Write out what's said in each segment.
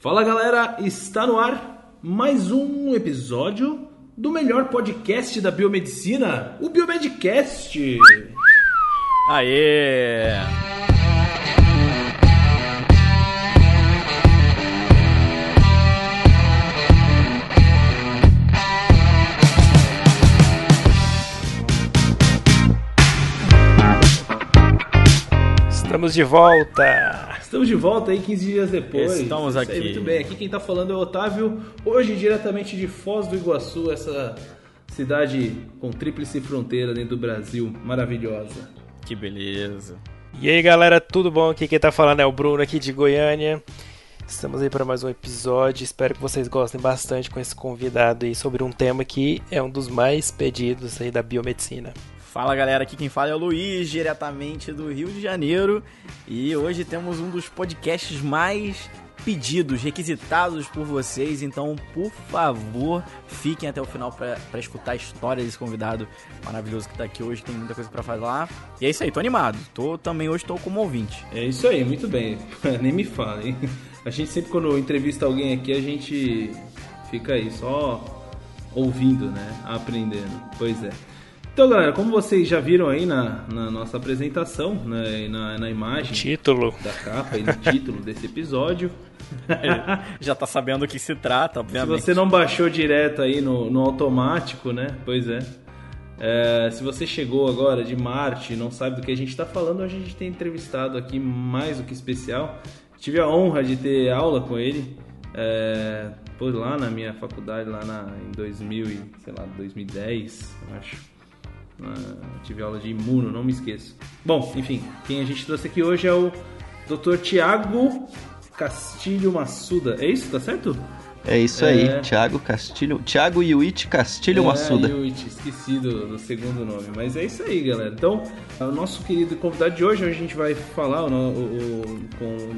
Fala galera, está no ar mais um episódio do melhor podcast da biomedicina, o Biomedcast. Aê! Estamos de volta! Estamos de volta aí 15 dias depois. Estamos Isso aí, aqui. muito bem, aqui quem está falando é o Otávio, hoje diretamente de Foz do Iguaçu, essa cidade com tríplice fronteira dentro do Brasil, maravilhosa. Que beleza! E aí galera, tudo bom? Aqui quem tá falando é o Bruno aqui de Goiânia. Estamos aí para mais um episódio. Espero que vocês gostem bastante com esse convidado aí sobre um tema que é um dos mais pedidos aí da biomedicina. Fala galera, aqui quem fala é o Luiz, diretamente do Rio de Janeiro. E hoje temos um dos podcasts mais pedidos, requisitados por vocês. Então, por favor, fiquem até o final para escutar a história desse convidado maravilhoso que tá aqui hoje. Tem muita coisa para falar. E é isso aí, tô animado. Tô também hoje tô como ouvinte. É isso aí, muito bem. Nem me fala, hein? A gente sempre quando entrevista alguém aqui, a gente fica aí só ouvindo, né? Aprendendo. Pois é. Então, galera, como vocês já viram aí na, na nossa apresentação, né, na, na imagem Título. da capa e no título desse episódio, Já tá sabendo do que se trata, se obviamente. você não baixou direto aí no, no automático, né? Pois é. É, se você chegou agora de Marte e não sabe do que a gente está falando, a gente tem entrevistado aqui mais do que especial. Tive a honra de ter aula com ele é, por lá na minha faculdade, lá na, em 2000 e, sei lá, 2010, eu acho. Ah, tive aula de imuno, não me esqueço. Bom, enfim, quem a gente trouxe aqui hoje é o Dr. Tiago Castilho Massuda. É isso? Tá certo? É isso É. aí, Thiago Castilho. Thiago Yuichi Castilho Massuda. É, Yuichi, esqueci do, do segundo nome. Mas é isso aí, galera. Então, o nosso querido convidado de hoje, a gente vai falar o, o- o- com o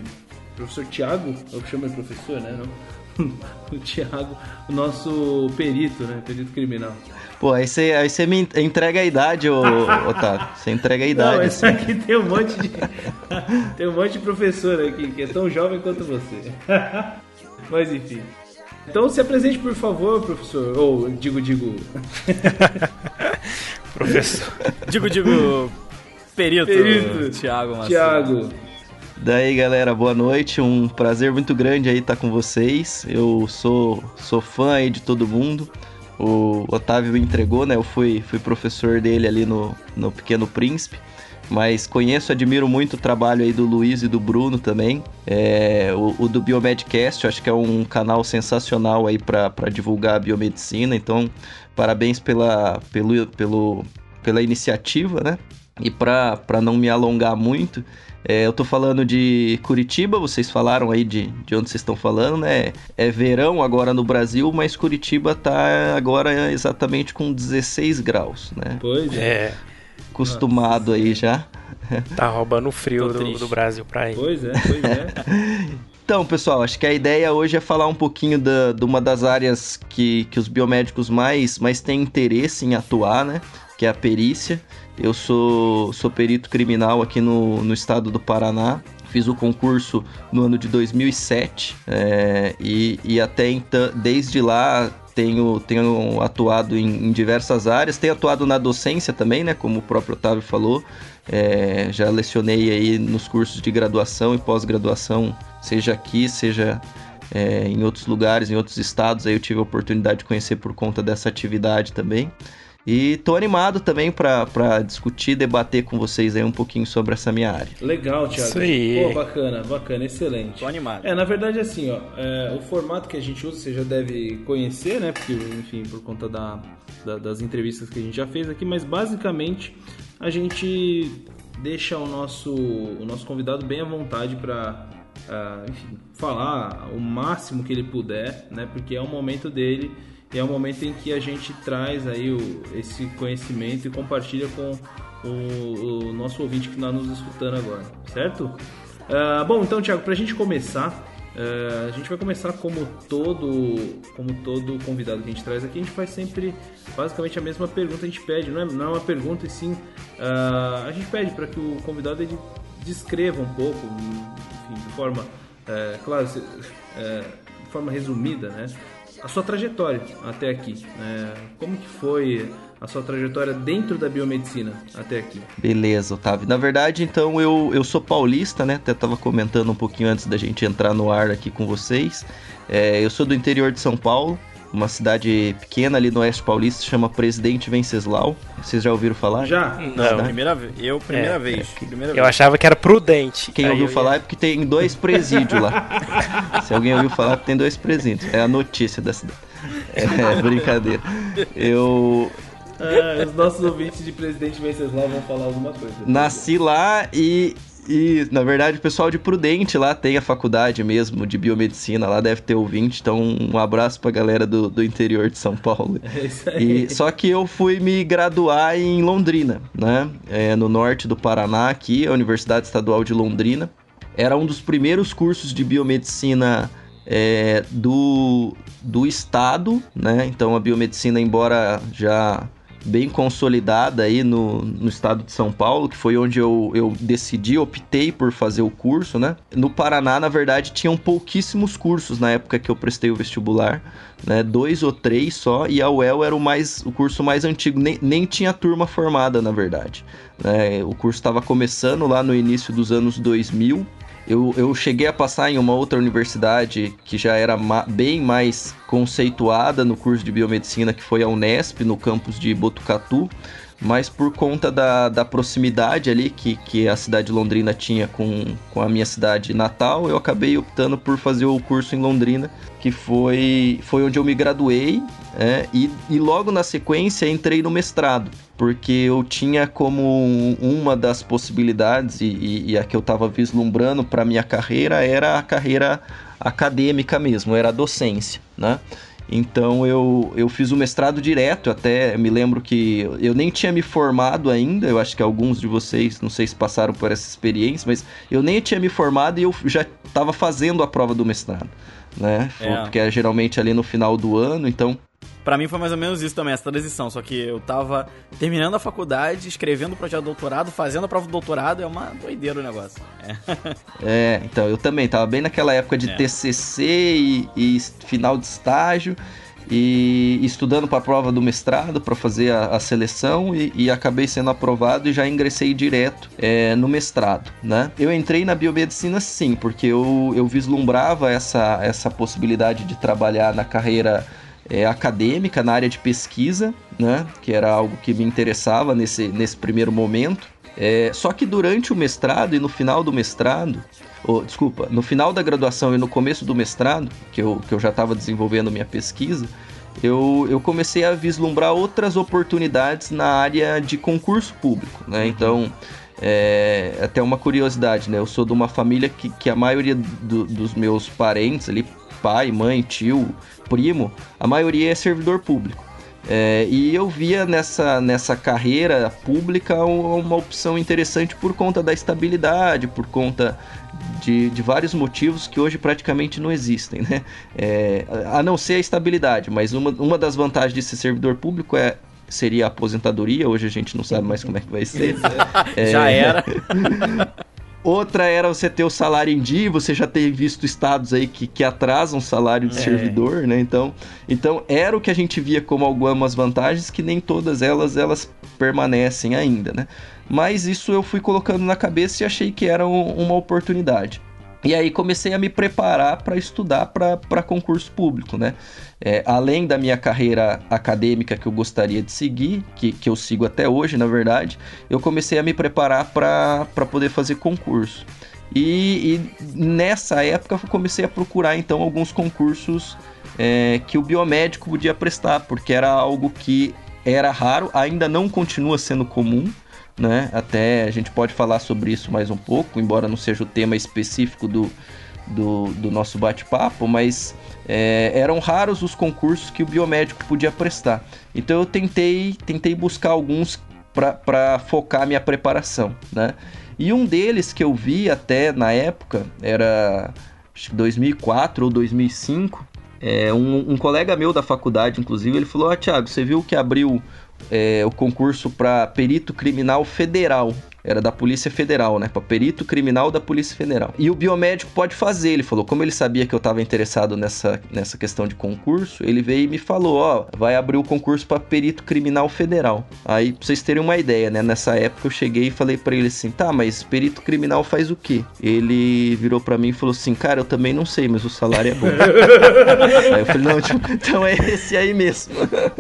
professor Tiago. Eu chamo ele professor, né? Não? o Tiago, o nosso perito, né? Perito criminal. Pô, aí você, aí você me entrega a idade, ô, Otávio. Você entrega a idade. Não, esse aqui tem um monte de. tem um monte de professor aqui que é tão jovem quanto você. Mas enfim. Então se apresente, por favor, professor. Ou digo, digo. Professor. Digo, digo, perito, Perito. Macedo. Tiago. Daí, galera, boa noite. Um prazer muito grande aí estar com vocês. Eu sou, sou fã aí de todo mundo. O Otávio entregou, né? Eu fui, fui professor dele ali no, no Pequeno Príncipe. Mas conheço, admiro muito o trabalho aí do Luiz e do Bruno também. É, o, o do Biomedcast, acho que é um canal sensacional aí para divulgar a biomedicina. Então, parabéns pela, pelo, pelo, pela iniciativa, né? E para não me alongar muito, é, eu tô falando de Curitiba, vocês falaram aí de, de onde vocês estão falando, né? É verão agora no Brasil, mas Curitiba tá agora exatamente com 16 graus, né? Pois é. É, Acostumado aí já. tá roubando o frio do, do Brasil pra aí. Pois é, pois é. Então, pessoal, acho que a ideia hoje é falar um pouquinho da, de uma das áreas que, que os biomédicos mais, mais têm interesse em atuar, né? Que é a perícia. Eu sou, sou perito criminal aqui no, no estado do Paraná. Fiz o concurso no ano de 2007 é, e, e até então, desde lá, tenho, tenho atuado em, em diversas áreas. Tenho atuado na docência também, né? Como o próprio Otávio falou. É, já lecionei aí nos cursos de graduação e pós-graduação, seja aqui, seja é, em outros lugares, em outros estados. Aí eu tive a oportunidade de conhecer por conta dessa atividade também. E tô animado também para discutir, debater com vocês aí um pouquinho sobre essa minha área. Legal, Thiago. Isso aí. Pô, bacana, bacana, excelente. Tô animado. É, na verdade, assim, ó, é, o formato que a gente usa você já deve conhecer, né? Porque, enfim, por conta da, da- das entrevistas que a gente já fez aqui, mas basicamente a gente deixa o nosso, o nosso convidado bem à vontade para enfim, falar o máximo que ele puder, né? Porque é o momento dele e é o momento em que a gente traz aí o, esse conhecimento e compartilha com o, o nosso ouvinte que está nos escutando agora, certo? Ah, bom, então, Thiago, para a gente começar, ah, a gente vai começar como todo, como todo convidado que a gente traz aqui, a gente faz sempre basicamente a mesma pergunta, a gente pede, não é, não é uma pergunta e sim, ah, a gente pede para que o convidado ele descreva um pouco, enfim, de forma é, claro, é, de forma resumida, né? A sua trajetória até aqui. Né? Como que foi a sua trajetória dentro da biomedicina até aqui? Beleza, Otávio. Na verdade, então, eu, eu sou paulista, né? Até estava comentando um pouquinho antes da gente entrar no ar aqui com vocês. É, eu sou do interior de São Paulo, uma cidade pequena ali no oeste paulista, chama Presidente Venceslau. Vocês já ouviram falar? Já? Não. Né? Primeira vez. Eu, primeira é, vez. É, primeira eu vez. achava que era prudente. Quem ouviu falar ia... é porque tem dois presídios lá. Se alguém ouviu falar, tem dois presídios. É a notícia da cidade. É, brincadeira. Eu, ah, os nossos ouvintes de Presidente Venceslau vão falar alguma coisa. Nasci lá e e, na verdade, o pessoal de Prudente lá tem a faculdade mesmo de biomedicina, lá deve ter ouvinte, então um abraço pra galera do, do interior de São Paulo. É isso aí. E, só que eu fui me graduar em Londrina, né? É, no norte do Paraná, aqui, a Universidade Estadual de Londrina. Era um dos primeiros cursos de biomedicina é, do, do estado, né? Então a biomedicina, embora já bem consolidada aí no, no estado de São Paulo, que foi onde eu, eu decidi, optei por fazer o curso, né? No Paraná, na verdade, tinham pouquíssimos cursos na época que eu prestei o vestibular, né? Dois ou três só, e a UEL era o, mais, o curso mais antigo, nem, nem tinha turma formada, na verdade. Né? O curso estava começando lá no início dos anos 2000, eu, eu cheguei a passar em uma outra universidade que já era ma bem mais conceituada no curso de biomedicina, que foi a Unesp, no campus de Botucatu. Mas por conta da, da proximidade ali que, que a cidade de Londrina tinha com, com a minha cidade natal, eu acabei optando por fazer o curso em Londrina, que foi, foi onde eu me graduei, é, e, e logo na sequência entrei no mestrado, porque eu tinha como uma das possibilidades, e, e, e a que eu estava vislumbrando para minha carreira, era a carreira acadêmica mesmo, era a docência, né? Então eu, eu fiz o mestrado direto, até me lembro que eu nem tinha me formado ainda, eu acho que alguns de vocês, não sei se passaram por essa experiência, mas eu nem tinha me formado e eu já estava fazendo a prova do mestrado, né? É. Porque é geralmente ali no final do ano, então Pra mim foi mais ou menos isso também, essa transição. Só que eu tava terminando a faculdade, escrevendo o projeto de doutorado, fazendo a prova do doutorado, é uma doideira o negócio. É, é então, eu também tava bem naquela época de é. TCC e, e, final de estágio. E estudando para a prova do mestrado, para fazer a, a seleção, e, e, acabei sendo aprovado e já ingressei direto é, no mestrado. Né? Eu entrei na biomedicina sim, porque eu, eu vislumbrava essa, essa possibilidade de trabalhar na carreira é, acadêmica na área de pesquisa, né? Que era algo que me interessava nesse, nesse primeiro momento. É, só que durante o mestrado e no final do mestrado, oh, desculpa, no final da graduação e no começo do mestrado, que eu, que eu já estava desenvolvendo minha pesquisa, eu, eu comecei a vislumbrar outras oportunidades na área de concurso público, né? Então, é, até uma curiosidade, né? Eu sou de uma família que, que a maioria do, dos meus parentes ali, pai, mãe, tio, primo, a maioria é servidor público. É, e eu via nessa, nessa carreira pública uma opção interessante por conta da estabilidade, por conta de, de vários motivos que hoje praticamente não existem, né? É, a não ser a estabilidade, mas uma, uma das vantagens de ser servidor público é seria a aposentadoria, hoje a gente não sabe mais como é que vai ser. É, Já era. Outra era você ter o salário em dia, você já ter visto estados aí que, que atrasam o salário de é. servidor, né? Então, então era o que a gente via como algumas vantagens que nem todas elas elas permanecem ainda, né? Mas isso eu fui colocando na cabeça e achei que era um, uma oportunidade. E aí comecei a me preparar para estudar para concurso público, né? É, além da minha carreira acadêmica que eu gostaria de seguir, que, que eu sigo até hoje, na verdade, eu comecei a me preparar para poder fazer concurso. E, e, nessa época eu comecei a procurar então alguns concursos é, que o biomédico podia prestar, porque era algo que era raro, ainda não continua sendo comum, né? Até a gente pode falar sobre isso mais um pouco, embora não seja o tema específico do, do, do nosso bate-papo, mas é, eram raros os concursos que o biomédico podia prestar. Então eu tentei, tentei buscar alguns para focar minha preparação, né? E um deles que eu vi até na época era acho que 2004 ou 2005. É, um, um colega meu da faculdade, inclusive, ele falou: Ah, Thiago, você viu que abriu é, o concurso para perito criminal federal era da Polícia Federal, né? Para perito criminal da Polícia Federal. E o biomédico pode fazer, ele falou. Como ele sabia que eu estava interessado nessa, nessa questão de concurso, ele veio e me falou: ó, vai abrir o concurso para perito criminal federal. Aí, pra vocês terem uma ideia, né? Nessa época eu cheguei e falei para ele assim: tá, mas perito criminal faz o quê? Ele virou para mim e falou assim: cara, eu também não sei, mas o salário é bom. aí eu falei: não, tipo, então é esse aí mesmo.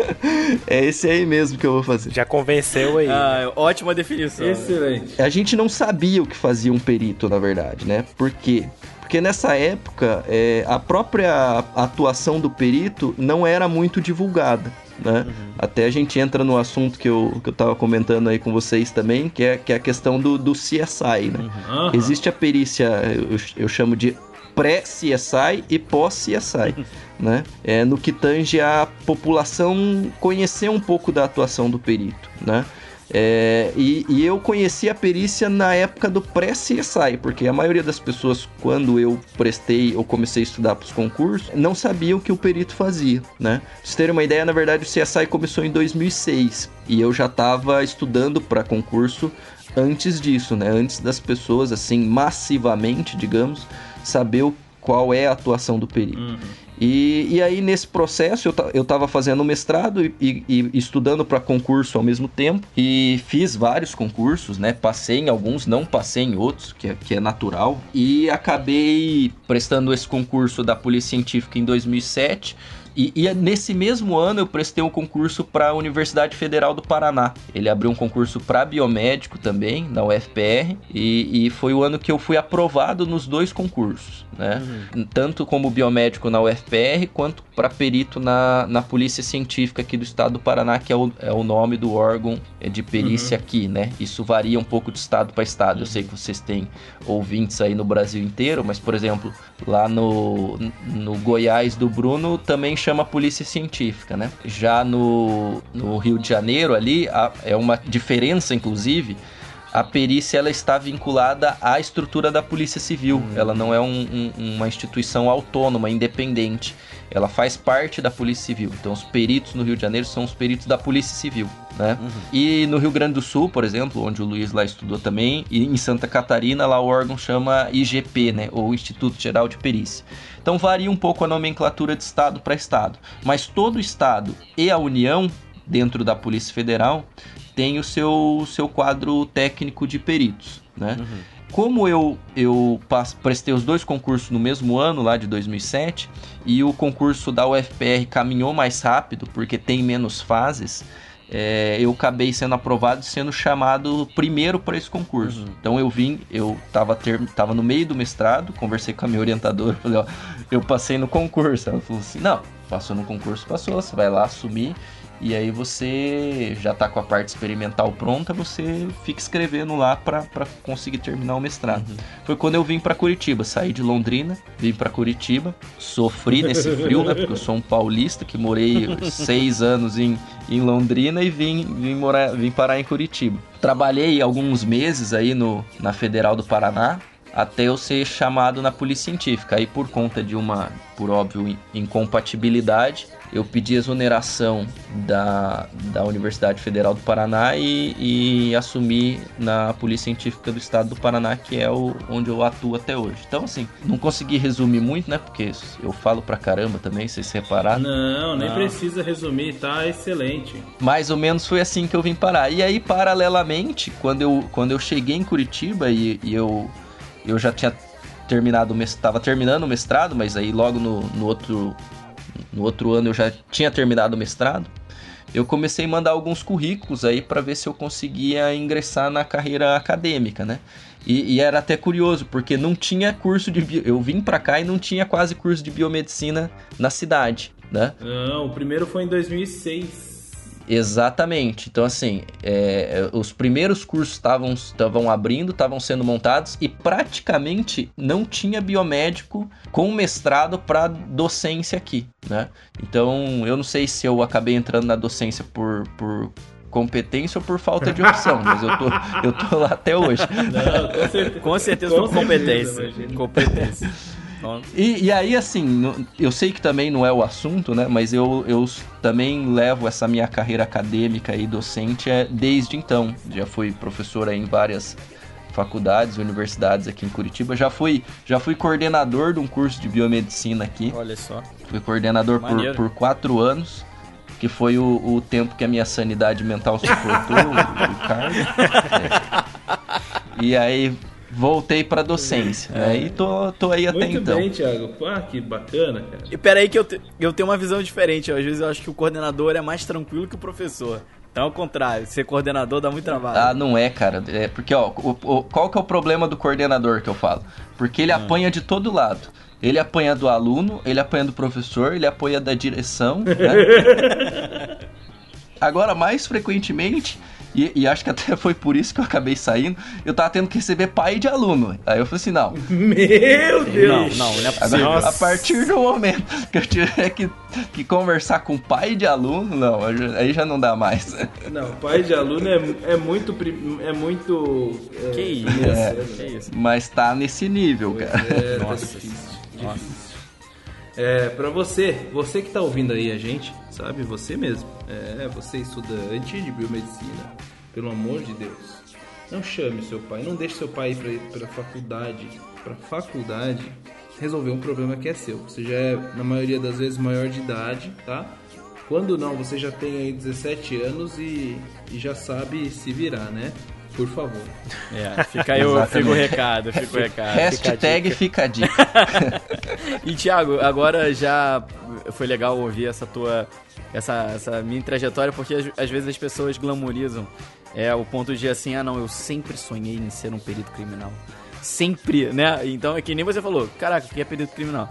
é esse aí mesmo que eu vou fazer. Já convenceu aí. Ah, ótima definição. Excelente. A gente não sabia o que fazia um perito, na verdade, né? Por quê? Porque nessa época, é, a própria atuação do perito não era muito divulgada. Né? Uhum. Até a gente entra no assunto que eu, que eu tava comentando aí com vocês também, que é, que é a questão do, do CSI. Né? Uhum. Existe a perícia, eu, eu chamo de pré-CSI e pós-CSI, né? É no que tange a população conhecer um pouco da atuação do perito, né? É, e, e, eu conheci a perícia na época do pré-CSI, porque a maioria das pessoas, quando eu prestei ou comecei a estudar para os concursos, não sabiam o que o perito fazia, né? Pra vocês terem uma ideia, na verdade, o CSI começou em 2006 e eu já estava estudando para concurso antes disso, né? Antes das pessoas, assim, massivamente, digamos, saber qual é a atuação do perito. Uhum. E, e aí, nesse processo, eu, eu tava fazendo mestrado e, e, e estudando para concurso ao mesmo tempo. E fiz vários concursos, né? Passei em alguns, não passei em outros, que é, que é natural. E acabei prestando esse concurso da Polícia Científica em 2007 e, e, nesse mesmo ano eu prestei um concurso para a Universidade Federal do Paraná. Ele abriu um concurso para biomédico também, na UFPR, e, e, foi o ano que eu fui aprovado nos dois concursos, né? Uhum. Tanto como biomédico na UFPR, quanto para perito na, na Polícia Científica aqui do estado do Paraná, que é o, é o nome do órgão de perícia uhum. aqui, né? Isso varia um pouco de estado para estado. Eu sei que vocês têm ouvintes aí no Brasil inteiro, mas, por exemplo, lá no, no Goiás do Bruno também chama polícia científica, né? Já no, no Rio de Janeiro ali, a, é uma diferença, inclusive, a perícia ela está vinculada à estrutura da Polícia Civil. Uhum. Ela não é um, um, uma instituição autônoma, independente. Ela faz parte da Polícia Civil. Então, os peritos no Rio de Janeiro são os peritos da Polícia Civil, né? Uhum. E no Rio Grande do Sul, por exemplo, onde o Luiz lá estudou também, e em Santa Catarina, lá o órgão chama IGP, né? Ou Instituto Geral de Perícia. Então, varia um pouco a nomenclatura de estado para estado. Mas todo estado e a União, dentro da Polícia Federal, tem o seu, seu quadro técnico de peritos, né? Uhum. Como eu, eu prestei os dois concursos no mesmo ano, lá de 2007, e o concurso da UFPR caminhou mais rápido, porque tem menos fases, é, eu acabei sendo aprovado e sendo chamado primeiro para esse concurso. Uhum. Então eu vim, eu estava tava no meio do mestrado, conversei com a minha orientadora, falei, ó, eu passei no concurso. Ela falou assim, não, passou no concurso, passou, você vai lá assumir e aí você já tá com a parte experimental pronta, você fica escrevendo lá para conseguir terminar o mestrado. Uhum. Foi quando eu vim para Curitiba, saí de Londrina, vim para Curitiba, sofri nesse frio, né? Porque eu sou um paulista que morei seis anos em, em Londrina e vim, vim, morar, vim parar em Curitiba. Trabalhei alguns meses aí no, na Federal do Paraná, até eu ser chamado na polícia científica. Aí por conta de uma, por óbvio, incompatibilidade, eu pedi exoneração da, da Universidade Federal do Paraná e, e assumi na Polícia Científica do Estado do Paraná, que é o, onde eu atuo até hoje. Então, assim, não consegui resumir muito, né? Porque eu falo pra caramba também, vocês se repararam. Não, nem não. precisa resumir, tá excelente. Mais ou menos foi assim que eu vim parar. E aí, paralelamente, quando eu, quando eu cheguei em Curitiba e, e eu, eu já tinha terminado, estava terminando o mestrado, mas aí logo no, no outro no outro ano eu já tinha terminado o mestrado, eu comecei a mandar alguns currículos aí para ver se eu conseguia ingressar na carreira acadêmica, né? E, e, era até curioso, porque não tinha curso de. Bio... Eu vim para cá e não tinha quase curso de biomedicina na cidade, né? Não, o primeiro foi em 2006. Exatamente. Então, assim, é, os primeiros cursos estavam abrindo, estavam sendo montados e praticamente não tinha biomédico com mestrado para docência aqui, né? Então, eu não sei se eu acabei entrando na docência por, por competência ou por falta de opção, mas eu tô, eu tô lá até hoje. Não, com certeza, com certeza com competência. Certeza, competência. E, e aí, assim, eu sei que também não é o assunto, né? Mas eu, eu também levo essa minha carreira acadêmica e docente é, desde então. Já fui professora em várias faculdades, universidades aqui em Curitiba. Já fui, já fui coordenador de um curso de biomedicina aqui. Olha só. Fui coordenador por, por quatro anos, que foi o, o tempo que a minha sanidade mental suportou, o, o cargo. É. E aí voltei pra docência, né? E tô, tô aí até Muito então. bem, Thiago. Ah, que bacana, cara. E peraí que eu, te- eu tenho uma visão diferente. Às vezes eu acho que o coordenador é mais tranquilo que o professor. Então, ao contrário, ser coordenador dá muito trabalho. Ah, não é, cara. É porque, ó, o- o- qual que é o problema do coordenador que eu falo? Porque ele apanha de todo lado. Ele apanha do aluno, ele apanha do professor, ele apanha da direção, né? Agora, mais frequentemente, e, e acho que até foi por isso que eu acabei saindo, eu tava tendo que receber pai de aluno. Aí eu falei assim, não, Meu não, Deus! não, não é possível. Agora, a partir do momento que eu tiver que, que conversar com pai de aluno, não, aí já- não dá mais. Não, pai de aluno é, é muito. É muito. É, Que isso? É, série, que né? isso? Mas tá nesse nível, cara. É, tá Nossa. difícil. Nossa. É, pra você, você que tá ouvindo aí a gente, sabe? Você mesmo. É, você estudante de biomedicina. Pelo amor de Deus. Não chame seu pai, não deixe seu pai ir pra faculdade. Pra faculdade resolver um problema que é seu. Você já é, na maioria das vezes, maior de idade, tá? Quando não, você já tem aí 17 anos e, e já sabe se virar, né? Por favor. É, fica aí o, Exatamente. fica o recado, fica o recado. Hashtag fica a dica. E Thiago, agora já foi legal ouvir essa tua essa, essa minha trajetória, porque às, vezes as pessoas glamorizam é o ponto de assim, ah não, eu sempre sonhei em ser um perito criminal. Sempre, né? Então é que nem você falou, caraca, o que é perito criminal?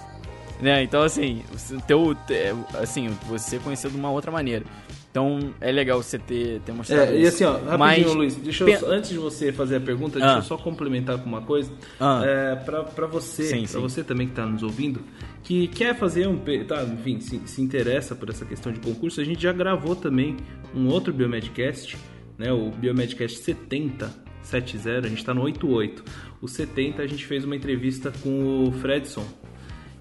Né? Então assim, o teu é, assim, você conheceu de uma outra maneira. Então é legal você ter, ter mostrado É, e isso. assim, ó, rapidinho, Mas- Luiz, deixa eu, Pen- antes de você fazer a pergunta, Ah. deixa eu só complementar com uma coisa. Ah. É, pra você, sim. você também que tá nos ouvindo, que quer fazer um, tá, enfim, se, se interessa por essa questão de concurso, a gente já gravou também um outro Biomedcast, né, o Biomedcast 70, 70, a gente tá no 88. O 70 a gente fez uma entrevista com o Fredson,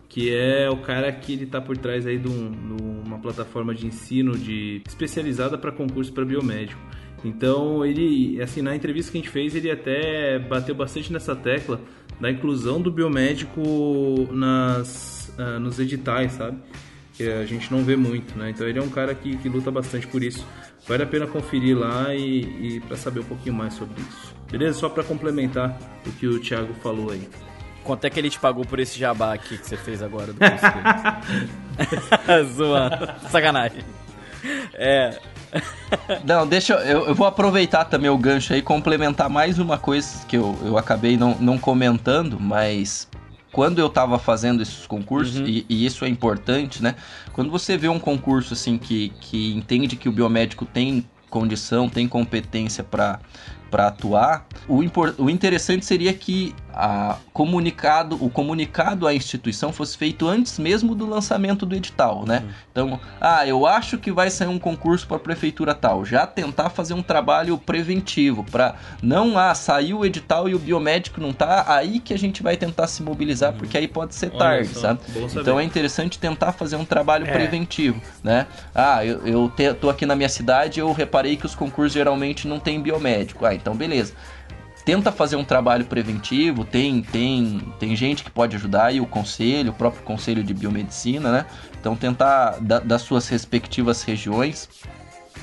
que é o cara que ele tá por trás aí de, um- de uma plataforma de ensino de especializada para concurso para biomédico. Então ele, assim, na entrevista que a gente fez, ele até bateu bastante nessa tecla da inclusão do biomédico nas, ah, nos editais, sabe? Que a gente não vê muito, né? Então ele é um cara que, que luta bastante por isso. Vale a pena conferir lá e, e para saber um pouquinho mais sobre isso. Beleza? Só para complementar o que o Thiago falou aí. Quanto é que ele te pagou por esse jabá aqui que você fez agora do? Zoando. Sacanagem. É. Não, deixa eu, eu, vou aproveitar também o gancho aí e complementar mais uma coisa que eu, eu acabei não, não comentando, mas quando eu tava fazendo esses concursos, Uhum. e, e isso é importante, né? Quando você vê um concurso assim que, que entende que o biomédico tem condição, tem competência para para atuar, o, impor- o interessante seria que a comunicado, o comunicado à instituição fosse feito antes mesmo do lançamento do edital, né? Então, ah, eu acho que vai sair um concurso para prefeitura tal, já tentar fazer um trabalho preventivo para não ah, saiu o edital e o biomédico não tá, aí que a gente vai tentar se mobilizar, porque aí pode ser Olha tarde, só, sabe? Então é interessante tentar fazer um trabalho É. preventivo, né? Ah, eu, eu te- tô aqui na minha cidade, eu reparei que os concursos geralmente não tem biomédico. Ah, então beleza. Tenta fazer um trabalho preventivo, tem, tem, tem gente que pode ajudar, e o conselho, o próprio conselho de biomedicina, né? Então tentar, da- das suas respectivas regiões.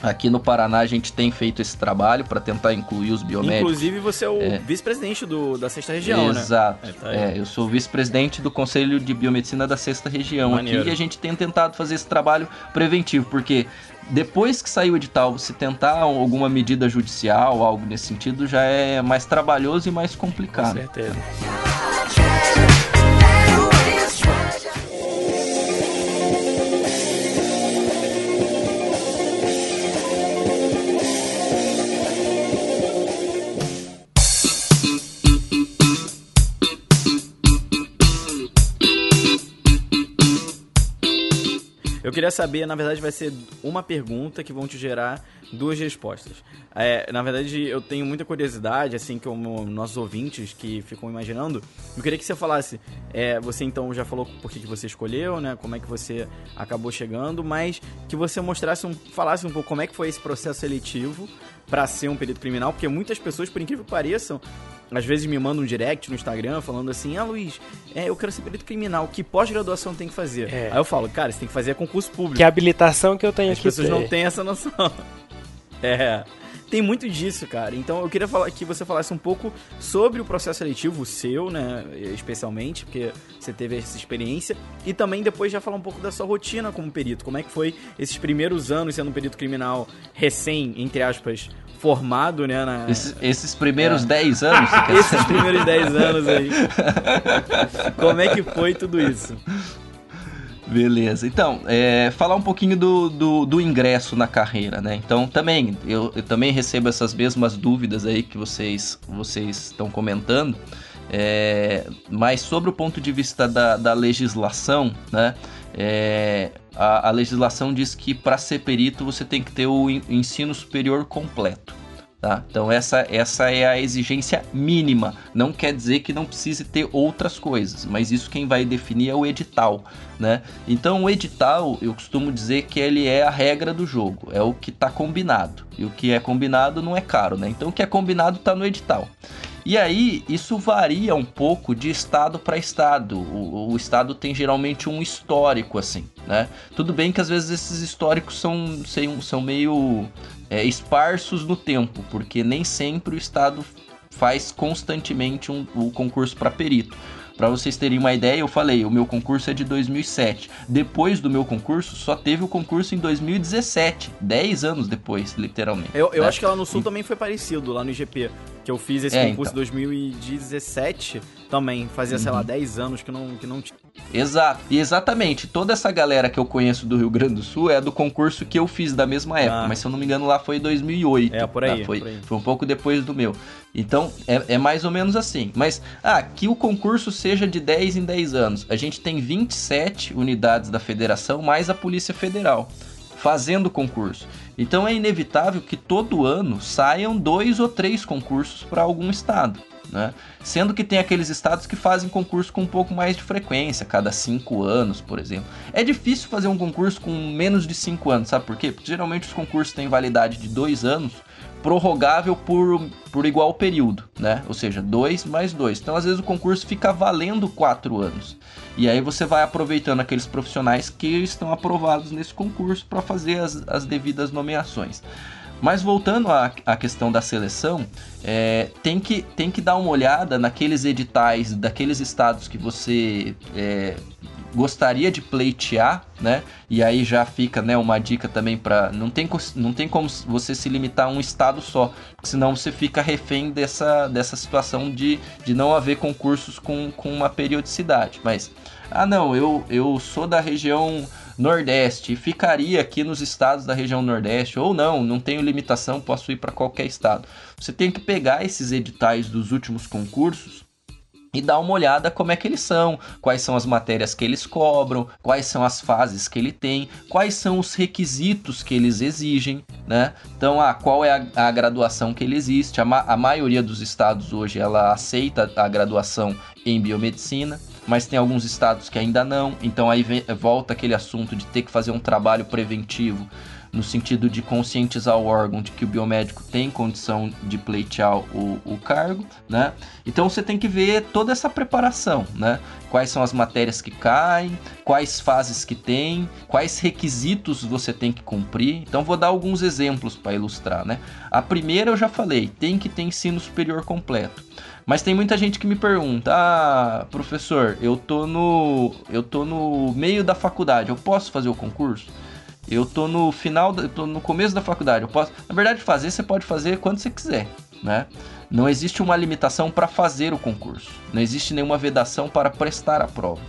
Aqui no Paraná a gente tem feito esse trabalho para tentar incluir os biomédicos. Inclusive, você é o É. vice-presidente da sexta região, né? Exato. É, tá. É, eu sou vice-presidente do Conselho de Biomedicina da Sexta Região Maneiro. aqui e a gente tem tentado fazer esse trabalho preventivo, porque depois que saiu o edital, você tentar alguma medida judicial, algo nesse sentido, já é mais trabalhoso e mais Com complicado. certeza. Eu queria saber, na verdade, vai ser uma pergunta que vão te gerar duas respostas. É, na verdade, eu tenho muita curiosidade, assim, como nossos ouvintes que ficam imaginando. Eu queria que você falasse. É, você então já falou por que, que você escolheu, né? Como é que você acabou chegando, mas que você mostrasse um, falasse um pouco como é que foi esse processo seletivo para ser um perito criminal, porque muitas pessoas, por incrível que pareçam, às vezes me mandam um direct no Instagram falando assim: Ah, Luiz, é, eu quero ser perito criminal, que pós-graduação tem que fazer? É. Aí eu falo, cara, você tem que fazer concurso público. Que habilitação que eu tenho As que pessoas ter. não têm essa noção. É. Tem muito disso, cara. Então eu queria falar que você falasse um pouco sobre o processo seletivo, o seu, né? Especialmente, porque você teve essa experiência. E também depois já falar um pouco da sua rotina como perito. Como é que foi esses primeiros anos sendo um perito criminal recém, entre aspas, formado, né? Na... Esses, esses primeiros É. 10 anos, você quer Esses primeiros 10 anos aí. Como é que foi tudo isso? Beleza. Então, é, falar um pouquinho do, do, do ingresso na carreira, né? Então, também, eu, eu também recebo essas mesmas dúvidas aí que vocês vocês estão comentando. É, mas sobre o ponto de vista da, da legislação, né? É, a, a legislação diz que para ser perito você tem que ter o en- ensino superior completo. Tá? Então essa, essa é a exigência mínima. Não quer dizer que não precise ter outras coisas, mas isso quem vai definir é o edital, né? Então o edital, eu costumo dizer que ele é a regra do jogo, é o que está combinado. E o que é combinado não é caro, né? Então o que é combinado está no edital. E aí, isso varia um pouco de estado para estado. O, o estado tem geralmente um histórico, assim, né? Tudo bem que às vezes esses históricos são, são, meio é, esparsos no tempo, porque nem sempre o estado faz constantemente um, o concurso para perito. Para vocês terem uma ideia, eu falei, o meu concurso é de 2007. Depois do meu concurso, só teve o concurso em 2017, 10 anos depois, literalmente. Eu, eu né? acho que lá no Sul também foi parecido, lá no IGP. Que eu fiz esse É, concurso então. em 2017 também. Fazia, sei lá, 10 anos que não, que não tinha. Exato, e exatamente, toda essa galera que eu conheço do Rio Grande do Sul é do concurso que eu fiz da mesma época, Ah. mas se eu não me engano lá foi em 2008. É, por aí, tá? foi, por aí. foi um pouco depois do meu. Então, é, é mais ou menos assim. Mas, ah, que o concurso seja de 10 em 10 anos. A gente tem 27 unidades da federação, mais a Polícia Federal, fazendo concurso. Então é inevitável que todo ano saiam dois ou três concursos para algum estado. Né? Sendo que tem aqueles estados que fazem concurso com um pouco mais de frequência, cada cinco anos, por exemplo. É difícil fazer um concurso com menos de cinco anos, sabe por quê? Porque geralmente os concursos têm validade de dois anos, prorrogável por, por igual período, né? Ou seja, dois mais dois. Então, às vezes, o concurso fica valendo quatro anos. E aí você vai aproveitando aqueles profissionais que estão aprovados nesse concurso para fazer as, as devidas nomeações. Mas voltando à, à questão da seleção, é, tem, que, tem que dar uma olhada naqueles editais daqueles estados que você é, gostaria de pleitear, né? E aí já fica, né, uma dica também para não tem não tem como você se limitar a um estado só, senão você fica refém dessa, dessa situação de, de não haver concursos com, com uma periodicidade. Mas ah, não, eu eu sou da região Nordeste ficaria aqui nos estados da região Nordeste, ou não, não tenho limitação, posso ir para qualquer estado. Você tem que pegar esses editais dos últimos concursos e dar uma olhada como é que eles são, quais são as matérias que eles cobram, quais são as fases que ele tem, quais são os requisitos que eles exigem, né? Então, ah, qual é a, a graduação que ele existe? A, ma a maioria dos estados hoje ela aceita a graduação em biomedicina mas tem alguns estados que ainda não. Então aí vem- volta aquele assunto de ter que fazer um trabalho preventivo no sentido de conscientizar o órgão de que o biomédico tem condição de pleitear o, o cargo, né? Então você tem que ver toda essa preparação, né? Quais são as matérias que caem, quais fases que tem, quais requisitos você tem que cumprir. Então vou dar alguns exemplos para ilustrar, né? A primeira eu já falei, tem que ter ensino superior completo. Mas tem muita gente que me pergunta: "Ah, professor, eu tô no eu tô no meio da faculdade, eu posso fazer o concurso?" Eu tô no final, eu tô no começo da faculdade, eu posso. Na verdade, fazer você pode fazer quando você quiser, né? Não existe uma limitação para fazer o concurso. Não existe nenhuma vedação para prestar a prova.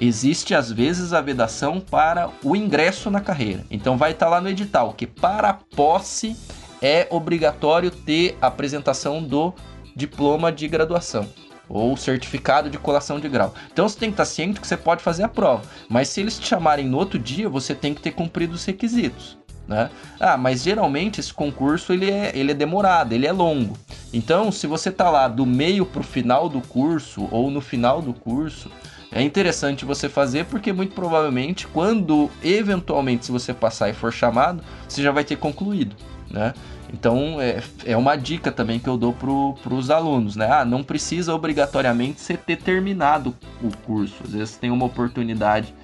Existe às vezes a vedação para o ingresso na carreira. Então vai estar lá no edital que para posse é obrigatório ter a apresentação do diploma de graduação. ou certificado de colação de grau. Então você tem que estar ciente que você pode fazer a prova, mas se eles te chamarem no outro dia, você tem que ter cumprido os requisitos. Né? Ah, mas geralmente esse concurso ele é, ele é demorado, ele é longo. Então, se você tá lá do meio para o final do curso ou no final do curso, é interessante você fazer porque muito provavelmente quando eventualmente se você passar e for chamado, você já vai ter concluído, né? Então é, é uma dica também que eu dou para os alunos, né? Ah, não precisa obrigatoriamente você ter terminado o curso. Às vezes tem uma oportunidade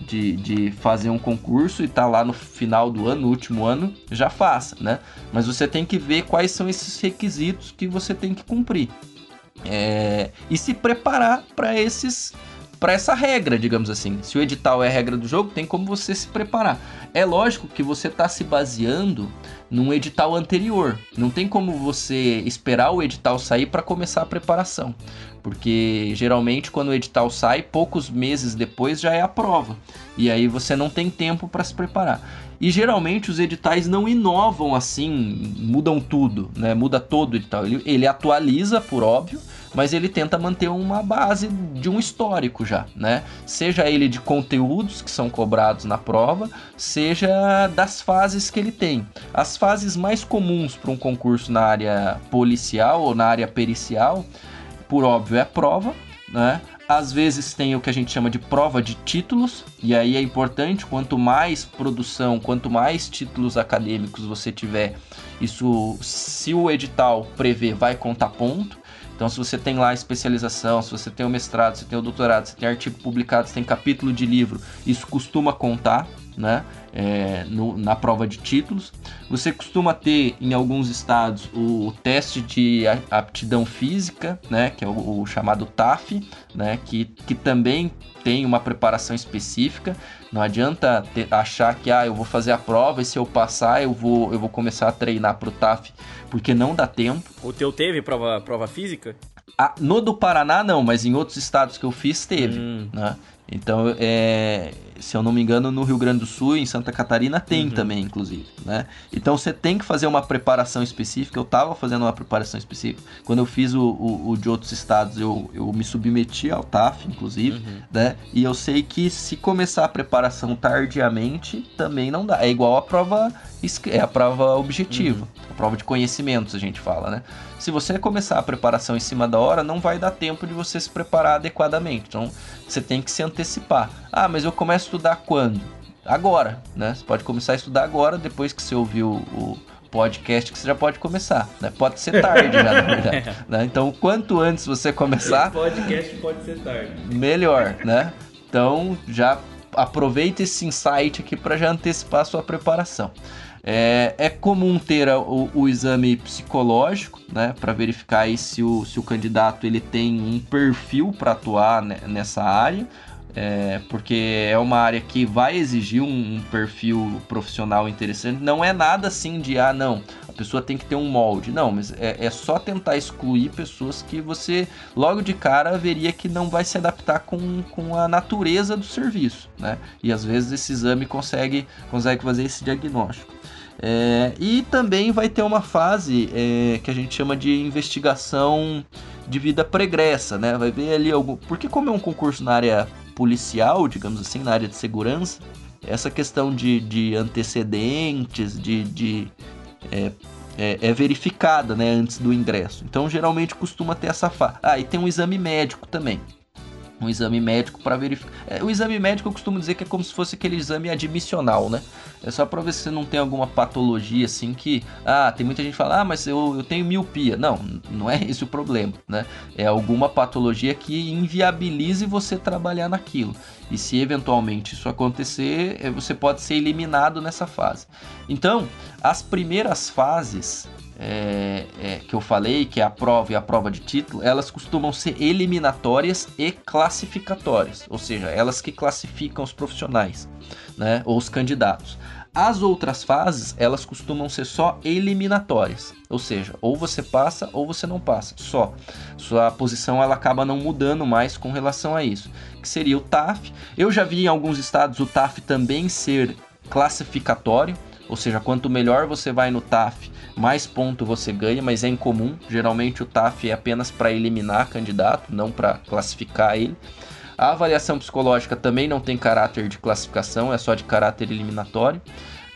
de, de fazer um concurso e tá lá no final do ano, no último ano, já faça, né? Mas você tem que ver quais são esses requisitos que você tem que cumprir. É, e se preparar para esses para essa regra, digamos assim. Se o edital é a regra do jogo, tem como você se preparar. É lógico que você está se baseando num edital anterior. Não tem como você esperar o edital sair para começar a preparação. Porque geralmente quando o edital sai, poucos meses depois já é a prova. E aí você não tem tempo para se preparar. E geralmente os editais não inovam assim, mudam tudo, né? Muda todo o edital. Ele, ele atualiza, por óbvio, mas ele tenta manter uma base de um histórico já, né? Seja ele de conteúdos que são cobrados na prova, seja das fases que ele tem. As fases mais comuns para um concurso na área policial ou na área pericial, por óbvio, é a prova, né? Às vezes tem o que a gente chama de prova de títulos, e aí é importante, quanto mais produção, quanto mais títulos acadêmicos você tiver, isso, se o edital prevê, vai contar ponto. Então, se você tem lá a especialização, se você tem o mestrado, se tem o doutorado, se tem artigo publicado, se tem capítulo de livro, isso costuma contar, né? É, no, na prova de títulos. Você costuma ter em alguns estados o, o teste de aptidão física, né? Que é o, o chamado TAF, né? Que, que também tem uma preparação específica. Não adianta ter, achar que ah, eu vou fazer a prova e se eu passar eu vou, eu vou começar a treinar para o TAF, porque não dá tempo. O teu teve prova, prova física? Ah, no do Paraná não, mas em outros estados que eu fiz teve, hum. né? Então, é, se eu não me engano, no Rio Grande do Sul, em Santa Catarina, tem uhum. também, inclusive, né? Então, você tem que fazer uma preparação específica. Eu estava fazendo uma preparação específica. Quando eu fiz o, o, o, de outros estados, eu, eu me submeti ao TAF, inclusive, uhum. né? E eu sei que se começar a preparação tardiamente, também não dá. É igual a prova, é a prova objetiva, uhum. a prova de conhecimentos, a gente fala, né? Se você começar a preparação em cima da hora, não vai dar tempo de você se preparar adequadamente. Então, você tem que se antecipar. Ah, mas eu começo a estudar quando? Agora, né? Você pode começar a estudar agora, depois que você ouviu o podcast, que você já pode começar. Né? Pode ser tarde já, na verdade. né? Então, quanto antes você começar... podcast pode ser tarde. Melhor, né? Então, já aproveita esse insight aqui para já antecipar a sua preparação. É, é comum ter o, o, exame psicológico, né, para verificar se o, se o candidato ele tem um perfil para atuar nessa área, é, porque é uma área que vai exigir um, um, perfil profissional interessante. Não é nada assim de, ah, não, a pessoa tem que ter um molde. Não, mas é, é só tentar excluir pessoas que você logo de cara veria que não vai se adaptar com, com a natureza do serviço, né? E às vezes esse exame consegue, consegue fazer esse diagnóstico. É, e também vai ter uma fase é, que a gente chama de investigação de vida pregressa, né? Vai ver ali algum. Porque, como é um concurso na área policial, digamos assim, na área de segurança, essa questão de, de antecedentes, de, de é, é, é, verificada né, antes do ingresso. Então, geralmente costuma ter essa fase. Ah, e tem um exame médico também um exame médico para verificar. É, o exame médico eu costumo dizer que é como se fosse aquele exame admissional, né? É só para ver se você não tem alguma patologia assim que. Ah, tem muita gente que fala, ah, mas eu, eu tenho miopia. Não, não é esse o problema, né? É alguma patologia que inviabilize você trabalhar naquilo. E se eventualmente isso acontecer, é, você pode ser eliminado nessa fase. Então, as primeiras fases é, é, que eu falei, que é a prova e a prova de título, elas costumam ser eliminatórias e classificatórias, ou seja, elas que classificam os profissionais, né, ou os candidatos. As outras fases, elas costumam ser só eliminatórias, ou seja, ou você passa ou você não passa, só. Sua posição ela acaba não mudando mais com relação a isso, que seria o TAF. Eu já vi em alguns estados o TAF também ser classificatório, ou seja, quanto melhor você vai no TAF, mais ponto você ganha, mas é incomum. Geralmente o TAF é apenas para eliminar candidato, não para classificar ele. A avaliação psicológica também não tem caráter de classificação, é só de caráter eliminatório.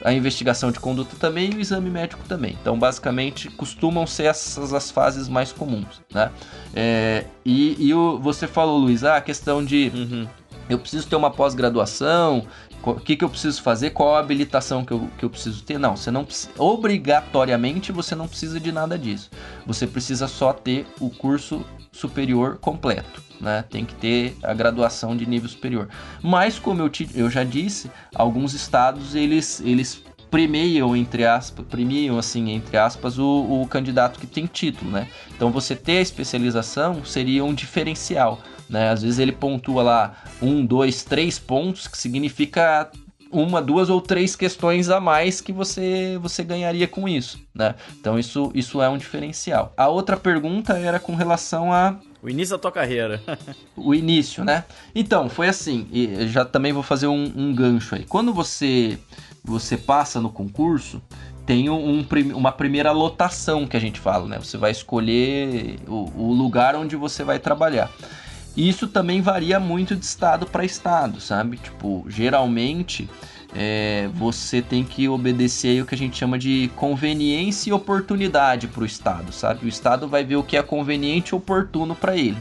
A investigação de conduta também e o exame médico também. Então, basicamente, costumam ser essas as fases mais comuns, né? É, e, e o, você falou, Luiz, ah, a questão de uhum. eu preciso ter uma pós-graduação, o que, que eu preciso fazer, qual a habilitação que eu, que eu preciso ter. Não, você não obrigatoriamente você não precisa de nada disso. Você precisa só ter o curso superior completo. Né? Tem que ter a graduação de nível superior. Mas, como eu, te, eu já disse, alguns estados eles, eles premiam, entre aspas, premiam, assim, entre aspas, o, o candidato que tem título, né? Então, você ter a especialização seria um diferencial, né? Às vezes ele pontua lá um, dois, três pontos, que significa uma, duas ou três questões a mais que você você ganharia com isso, né? Então isso, isso é um diferencial. A outra pergunta era com relação a o início da tua carreira. o início, né? Então, foi assim, e já também vou fazer um, um gancho aí. Quando você você passa no concurso, tem um, uma primeira lotação que a gente fala, né? Você vai escolher o, o lugar onde você vai trabalhar. E isso também varia muito de estado para estado, sabe? Tipo, geralmente é, você tem que obedecer o que a gente chama de conveniência e oportunidade para o estado, sabe? O estado vai ver o que é conveniente e oportuno para ele,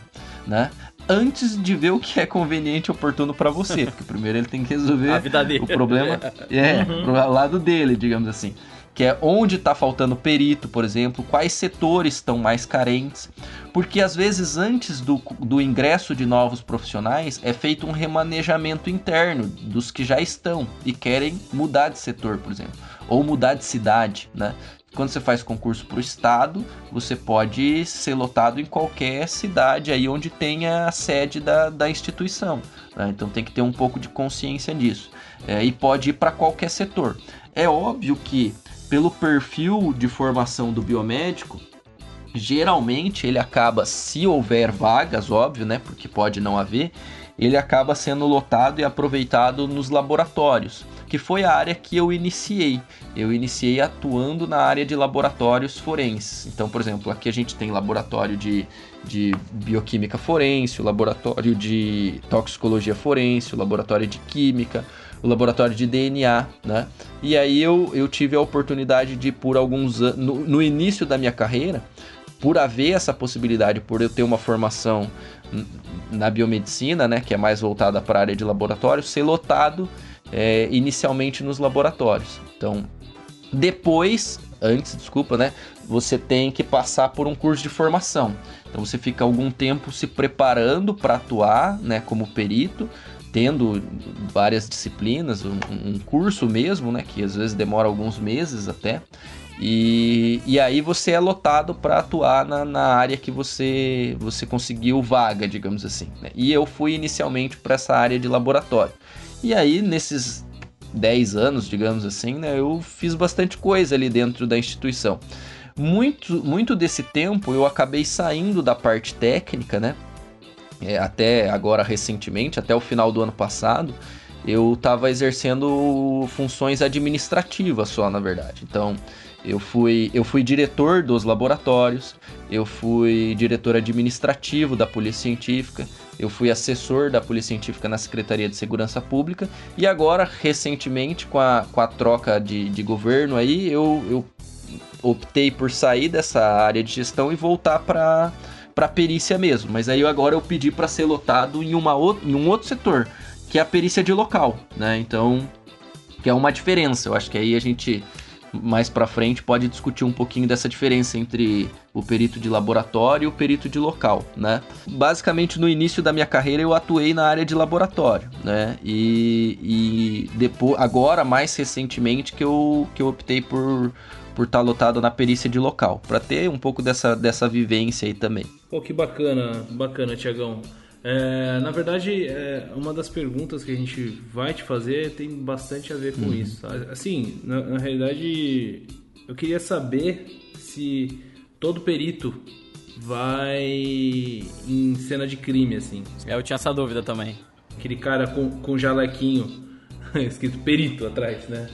né? Antes de ver o que é conveniente e oportuno para você, porque primeiro ele tem que resolver o problema é uhum. pro lado dele, digamos assim que é onde está faltando perito, por exemplo, quais setores estão mais carentes, porque às vezes antes do, do ingresso de novos profissionais é feito um remanejamento interno dos que já estão e querem mudar de setor, por exemplo, ou mudar de cidade, né? Quando você faz concurso para o estado, você pode ser lotado em qualquer cidade aí onde tenha a sede da, da instituição. Né? Então tem que ter um pouco de consciência disso. É, e pode ir para qualquer setor. É óbvio que pelo perfil de formação do biomédico, geralmente ele acaba, se houver vagas, óbvio, né? Porque pode não haver, ele acaba sendo lotado e aproveitado nos laboratórios, que foi a área que eu iniciei. Eu iniciei atuando na área de laboratórios forenses. Então, por exemplo, aqui a gente tem laboratório de, de bioquímica forense, laboratório de toxicologia forense, laboratório de química, o laboratório de DNA, né? E aí eu, eu tive a oportunidade de, por alguns anos, no, no início da minha carreira, por haver essa possibilidade, por eu ter uma formação na biomedicina, né, que é mais voltada para a área de laboratório, ser lotado é, inicialmente nos laboratórios. Então, depois, antes, desculpa, né, você tem que passar por um curso de formação. Então, você fica algum tempo se preparando para atuar, né, como perito tendo várias disciplinas, um, um, curso mesmo, né, que às vezes demora alguns meses até. E, e aí você é lotado para atuar na, na área que você, você conseguiu vaga, digamos assim. Né? E eu fui inicialmente para essa área de laboratório. E aí, nesses 10 anos, digamos assim, né, eu fiz bastante coisa ali dentro da instituição. Muito, muito desse tempo eu acabei saindo da parte técnica, né? É, até agora recentemente, até o final do ano passado, eu estava exercendo funções administrativas só, na verdade. Então, eu fui, eu fui diretor dos laboratórios, eu fui diretor administrativo da Polícia Científica, eu fui assessor da Polícia Científica na Secretaria de Segurança Pública e agora, recentemente, com a, com a troca de, de governo aí, eu, eu optei por sair dessa área de gestão e voltar para para perícia mesmo. Mas aí agora eu pedi para ser lotado em, uma em um outro setor, que é a perícia de local, né? Então, que é uma diferença. Eu acho que aí a gente mais para frente pode discutir um pouquinho dessa diferença entre o perito de laboratório e o perito de local, né? Basicamente no início da minha carreira eu atuei na área de laboratório, né? E, e depois agora mais recentemente que eu que eu optei por por estar tá lotado na perícia de local, para ter um pouco dessa, dessa vivência aí também. Pô, que bacana, bacana, Tiagão. É, na verdade, é, uma das perguntas que a gente vai te fazer tem bastante a ver com uhum. isso. Assim, na, na, realidade, eu queria saber se todo perito vai em cena de crime, assim. É, eu tinha essa dúvida também. Aquele cara com, com jalequinho escrito perito atrás, né?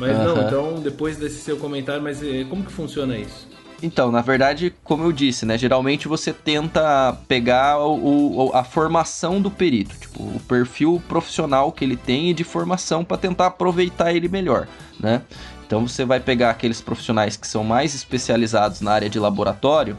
Mas uhum. não, então depois desse seu comentário, mas eh, como que funciona isso? Então, na verdade, como eu disse, né? Geralmente você tenta pegar o, o, a formação do perito, tipo, o perfil profissional que ele tem de formação para tentar aproveitar ele melhor, né? Então você vai pegar aqueles profissionais que são mais especializados na área de laboratório,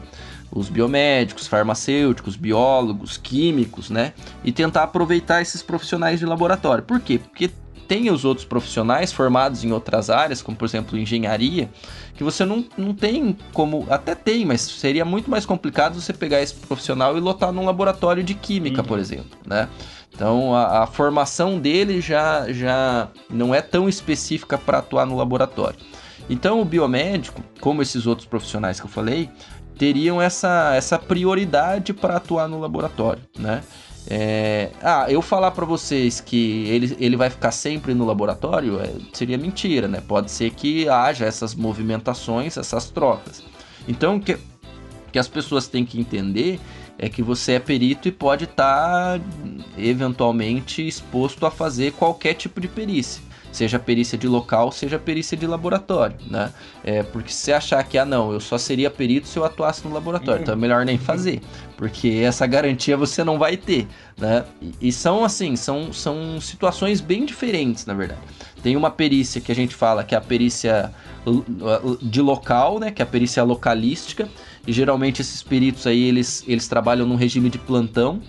os biomédicos, farmacêuticos, biólogos, químicos, né? E tentar aproveitar esses profissionais de laboratório. Por quê? Porque tem os outros profissionais formados em outras áreas, como por exemplo engenharia, que você não, não tem como. Até tem, mas seria muito mais complicado você pegar esse profissional e lotar num laboratório de química, uhum. por exemplo, né? Então a, a, formação dele já, já não é tão específica para atuar no laboratório. Então o biomédico, como esses outros profissionais que eu falei, teriam essa, essa prioridade para atuar no laboratório, né? É... Ah, eu falar para vocês que ele, ele vai ficar sempre no laboratório é, seria mentira, né? Pode ser que haja essas movimentações, essas trocas. Então, que, que as pessoas têm que entender é que você é perito e pode estar tá, eventualmente exposto a fazer qualquer tipo de perícia seja perícia de local, seja perícia de laboratório, né? É, porque se você achar que, ah não, eu só seria perito se eu atuasse no laboratório, então é melhor nem fazer, porque essa garantia você não vai ter, né? E, e são assim, são, são situações bem diferentes, na verdade. Tem uma perícia que a gente fala que é a perícia de local, né, que é a perícia localística, e geralmente esses peritos aí, eles, eles trabalham num regime de plantão,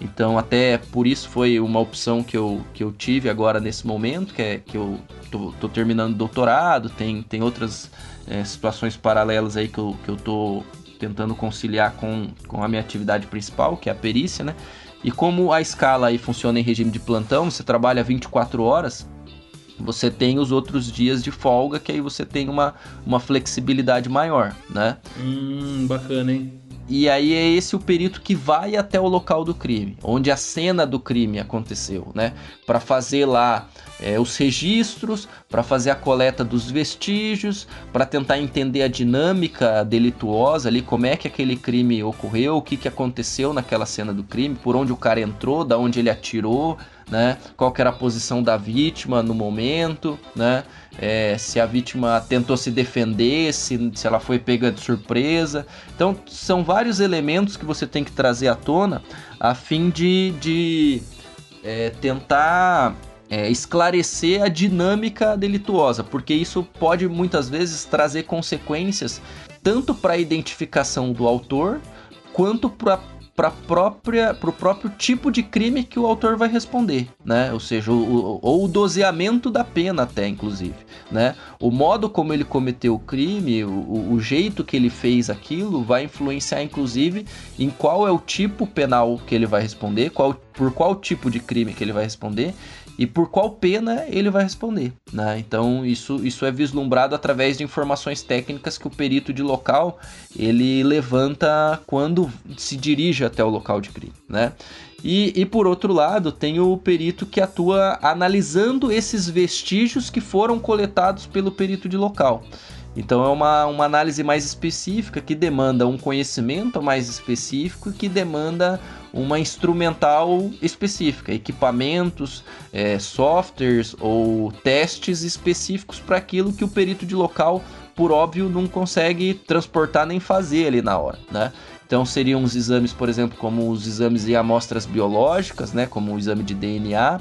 então, até por isso foi uma opção que eu, que eu tive agora nesse momento, que é que eu tô, tô terminando doutorado, tem, tem outras é, situações paralelas aí que eu, que eu tô tentando conciliar com, com a minha atividade principal, que é a perícia, né? E como a escala aí funciona em regime de plantão, você trabalha 24 horas, você tem os outros dias de folga, que aí você tem uma, uma flexibilidade maior, né? Hum, bacana, hein? E aí é esse o perito que vai até o local do crime, onde a cena do crime aconteceu, né? Para fazer lá é, os registros, para fazer a coleta dos vestígios, para tentar entender a dinâmica delituosa ali, como é que aquele crime ocorreu, o que, que aconteceu naquela cena do crime, por onde o cara entrou, da onde ele atirou, né? Qual era a posição da vítima no momento, né? É, se a vítima tentou se defender, se, se ela foi pega de surpresa. Então, são vários elementos que você tem que trazer à tona a fim de, de é, tentar é, esclarecer a dinâmica delituosa, porque isso pode muitas vezes trazer consequências tanto para a identificação do autor quanto para para própria para o próprio tipo de crime que o autor vai responder, né? Ou seja, o, ou o doseamento da pena até, inclusive, né? O modo como ele cometeu o crime, o, o jeito que ele fez aquilo, vai influenciar, inclusive, em qual é o tipo penal que ele vai responder, qual por qual tipo de crime que ele vai responder e por qual pena ele vai responder. Né? Então isso, isso é vislumbrado através de informações técnicas que o perito de local ele levanta quando se dirige até o local de crime. Né? E, e por outro lado, tem o perito que atua analisando esses vestígios que foram coletados pelo perito de local. Então é uma, uma análise mais específica que demanda um conhecimento mais específico que demanda uma instrumental específica, equipamentos, é, softwares ou testes específicos para aquilo que o perito de local, por óbvio, não consegue transportar nem fazer ali na hora, né? Então seriam os exames, por exemplo, como os exames de amostras biológicas, né, como o exame de DNA,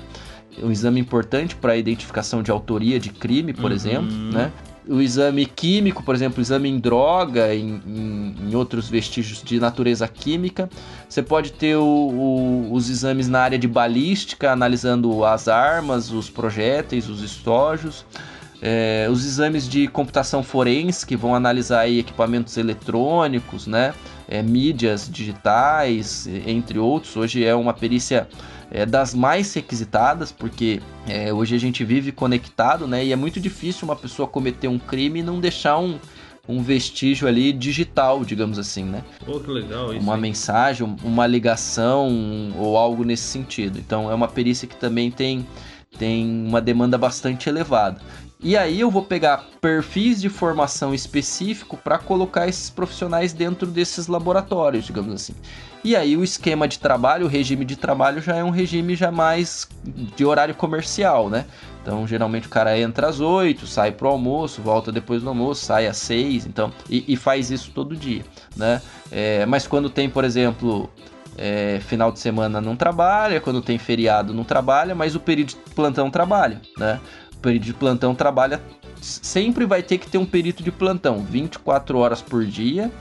um exame importante para a identificação de autoria de crime, por uhum. exemplo, né? O exame químico, por exemplo, exame em droga, em, em, em outros vestígios de natureza química. Você pode ter o, o, os exames na área de balística, analisando as armas, os projéteis, os estojos. É, os exames de computação forense, que vão analisar aí equipamentos eletrônicos, né? É, mídias digitais, entre outros. Hoje é uma perícia é, das mais requisitadas, porque é, hoje a gente vive conectado, né? E é muito difícil uma pessoa cometer um crime e não deixar um, um vestígio ali digital, digamos assim, né? Pô, que legal isso. Uma hein? mensagem, uma ligação ou algo nesse sentido. Então é uma perícia que também tem, tem uma demanda bastante elevada. E aí eu vou pegar perfis de formação específico para colocar esses profissionais dentro desses laboratórios, digamos assim. E aí o esquema de trabalho, o regime de trabalho já é um regime já mais de horário comercial, né? Então, geralmente o cara entra às 8, sai pro almoço, volta depois do almoço, sai às 6, então, e, e faz isso todo dia, né? É, mas quando tem, por exemplo, é, final de semana não trabalha, quando tem feriado não trabalha, mas o período de plantão trabalha, né? O período de plantão trabalha, sempre vai ter que ter um período de plantão, 24 horas por dia,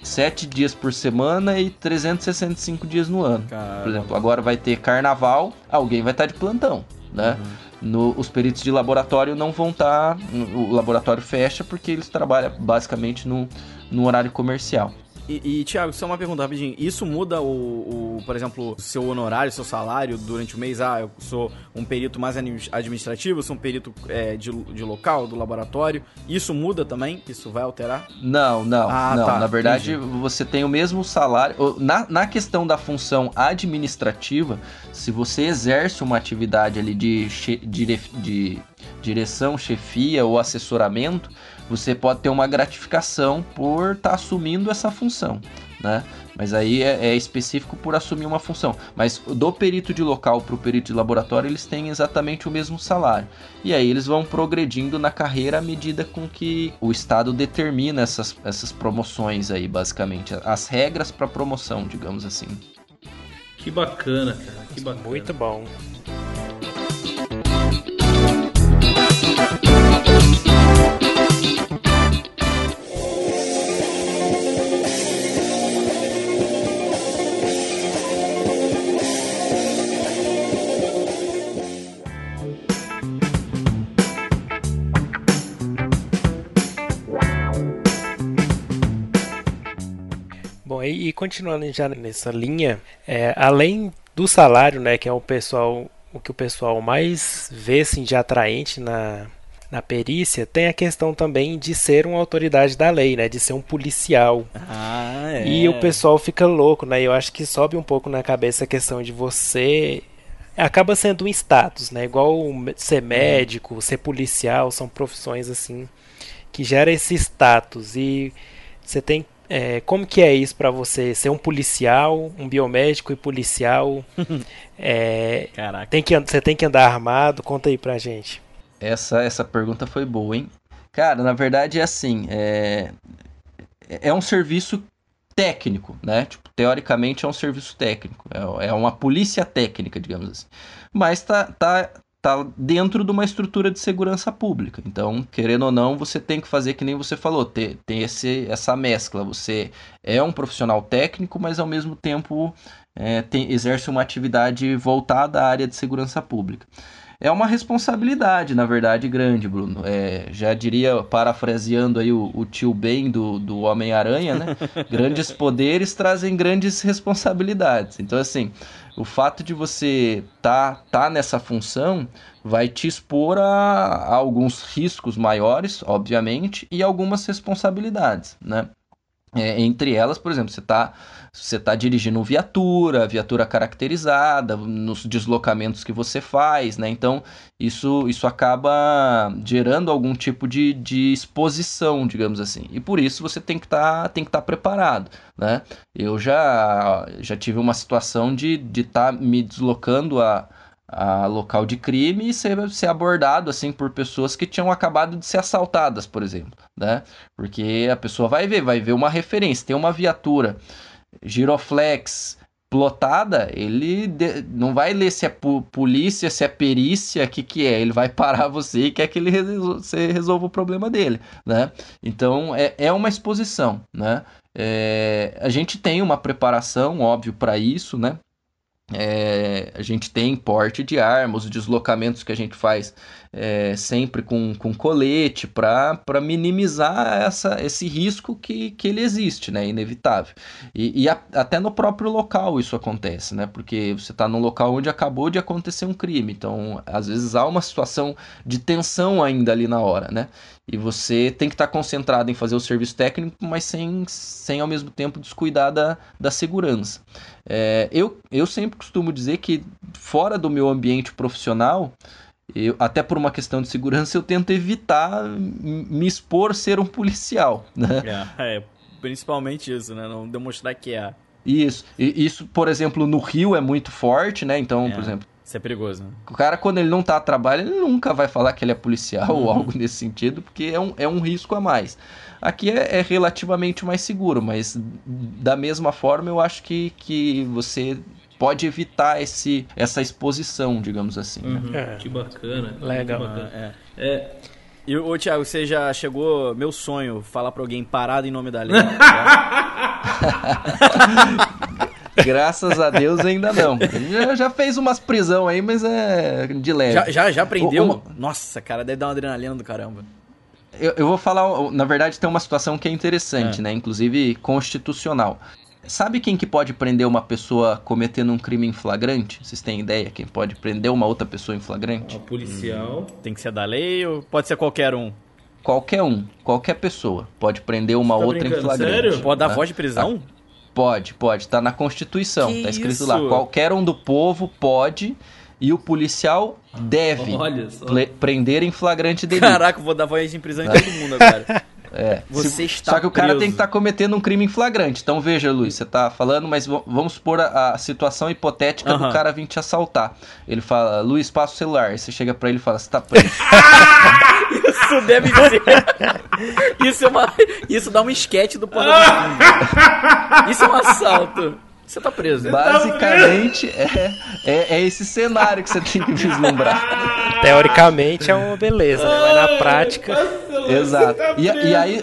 7 dias por semana e 365 dias no ano. Caramba. Por exemplo, agora vai ter carnaval, alguém vai estar de plantão, né? Uhum. No, os peritos de laboratório não vão estar. O laboratório fecha porque eles trabalham basicamente no, no horário comercial. E, e Thiago, só uma pergunta rapidinho. Isso muda o, o, por exemplo, seu honorário, seu salário durante o mês? Ah, eu sou um perito mais administrativo, sou um perito é, de, de local, do laboratório. Isso muda também? Isso vai alterar? Não, não, ah, não. Tá, na verdade, entendi. você tem o mesmo salário. Na, na questão da função administrativa, se você exerce uma atividade ali de, de, de direção, chefia ou assessoramento, você pode ter uma gratificação por estar tá assumindo essa função, né? Mas aí é, é, específico por assumir uma função. Mas do perito de local para o perito de laboratório, eles têm exatamente o mesmo salário. E aí eles vão progredindo na carreira à medida com que o Estado determina essas, essas promoções aí, basicamente. As regras para promoção, digamos assim. Que bacana, cara. Que bacana. Muito bom. E, continuando já nessa linha, é, além do salário, né, que é o pessoal, o que o pessoal mais vê assim, de atraente na, na perícia, tem a questão também de ser uma autoridade da lei, né, de ser um policial. Ah, é. E o pessoal fica louco, né? Eu acho que sobe um pouco na cabeça a questão de você acaba sendo um status, né? Igual ser médico, ser policial, são profissões assim que gera esse status e você tem é, como que é isso para você ser um policial, um biomédico e policial? é, Caraca. Tem que, você tem que andar armado? Conta aí pra gente. Essa, essa pergunta foi boa, hein? Cara, na verdade é assim, é, é um serviço técnico, né? Tipo, teoricamente é um serviço técnico, é, é uma polícia técnica, digamos assim. Mas tá, tá, tá dentro de uma estrutura de segurança pública. Então, querendo ou não, você tem que fazer que nem você falou, ter, tem esse, essa mescla. Você é um profissional técnico, mas ao mesmo tempo é, tem, exerce uma atividade voltada à área de segurança pública é uma responsabilidade, na verdade, grande, Bruno. É, já diria, parafraseando aí o, o tio Ben do, do Homem-Aranha, né? grandes poderes trazem grandes responsabilidades. Então, assim, o fato de você tá, tá nessa função vai te expor a, a alguns riscos maiores, obviamente, e algumas responsabilidades, né? É, entre elas, por exemplo, você está você tá dirigindo viatura, viatura caracterizada, nos deslocamentos que você faz, né? Então, isso, isso acaba gerando algum tipo de, de exposição, digamos assim. E por isso você tem que tá, estar tá preparado, né? Eu já, já tive uma situação de estar de tá me deslocando a a local de crime e ser, ser abordado assim por pessoas que tinham acabado de ser assaltadas, por exemplo, né? Porque a pessoa vai ver, vai ver uma referência, tem uma viatura giroflex plotada, ele de, não vai ler se é polícia, se é perícia, o que que é, ele vai parar você e quer que ele resol você resolva o problema dele, né? Então é, é uma exposição, né? É, a gente tem uma preparação, óbvio, para isso, né? É, a gente tem porte de armas, os deslocamentos que a gente faz é, sempre com, com colete para minimizar essa, esse risco que, que ele existe, né? Inevitável. E, e a, até no próprio local isso acontece, né? Porque você está num local onde acabou de acontecer um crime. Então, às vezes há uma situação de tensão ainda ali na hora, né? E você tem que estar tá concentrado em fazer o serviço técnico, mas sem, sem ao mesmo tempo descuidar da, da segurança. É, eu, eu sempre costumo dizer que fora do meu ambiente profissional, eu, até por uma questão de segurança, eu tento evitar me expor ser um policial. Né? É, é principalmente isso, né? Não demonstrar que é. Isso. E, isso, por exemplo, no Rio é muito forte, né? Então, é. por exemplo, Isso é perigoso. Né? O cara, quando ele não tá a trabalho, ele nunca vai falar que ele é policial ou algo nesse sentido, porque é um, é um risco a mais. Aqui é, é relativamente mais seguro, mas da mesma forma eu acho que, que você pode evitar esse, essa exposição, digamos assim. né? Uhum, É. Que bacana. Legal. que bacana. É. É, E, ô, Thiago, você já chegou. Meu sonho, falar pra alguém parado em nome da lei. Graças a Deus ainda não. Já, já fez umas prisão aí, mas é de leve. já, já, já aprendeu? Uma- Nossa, cara, deve dar uma adrenalina do caramba. Eu, eu vou falar, na verdade, tem uma situação que é interessante, É. né? Inclusive constitucional. Sabe quem que pode prender uma pessoa cometendo um crime em flagrante? Vocês têm ideia quem pode prender uma outra pessoa em flagrante? o policial. Tem que ser da lei ou pode ser qualquer um? Qualquer um, qualquer pessoa pode prender uma Tá outra em brincando, flagrante. sério? Pode dar né? voz de prisão? Pode, pode. Tá na Constituição. Que tá escrito isso? lá. Qualquer um do povo pode e o policial deve prender em flagrante delito. Caraca, eu vou dar voz de prisão em todo mundo agora. É. Você está Só que o cara preso. tem que estar cometendo um crime em flagrante. Então veja, Luiz, você tá falando, mas vamos supor a, a situação hipotética Aham. do cara vir te assaltar. Ele fala, Luiz, passa o celular. Aí você chega pra ele e fala, você tá preso. Isso deve ser. Isso, é uma... Isso dá um esquete do Fundos. Isso é um assalto. Você tá preso. Basicamente, é, é, é esse cenário que você tem que vislumbrar. Teoricamente é uma beleza, né? Mas na prática. Exato. E, e aí,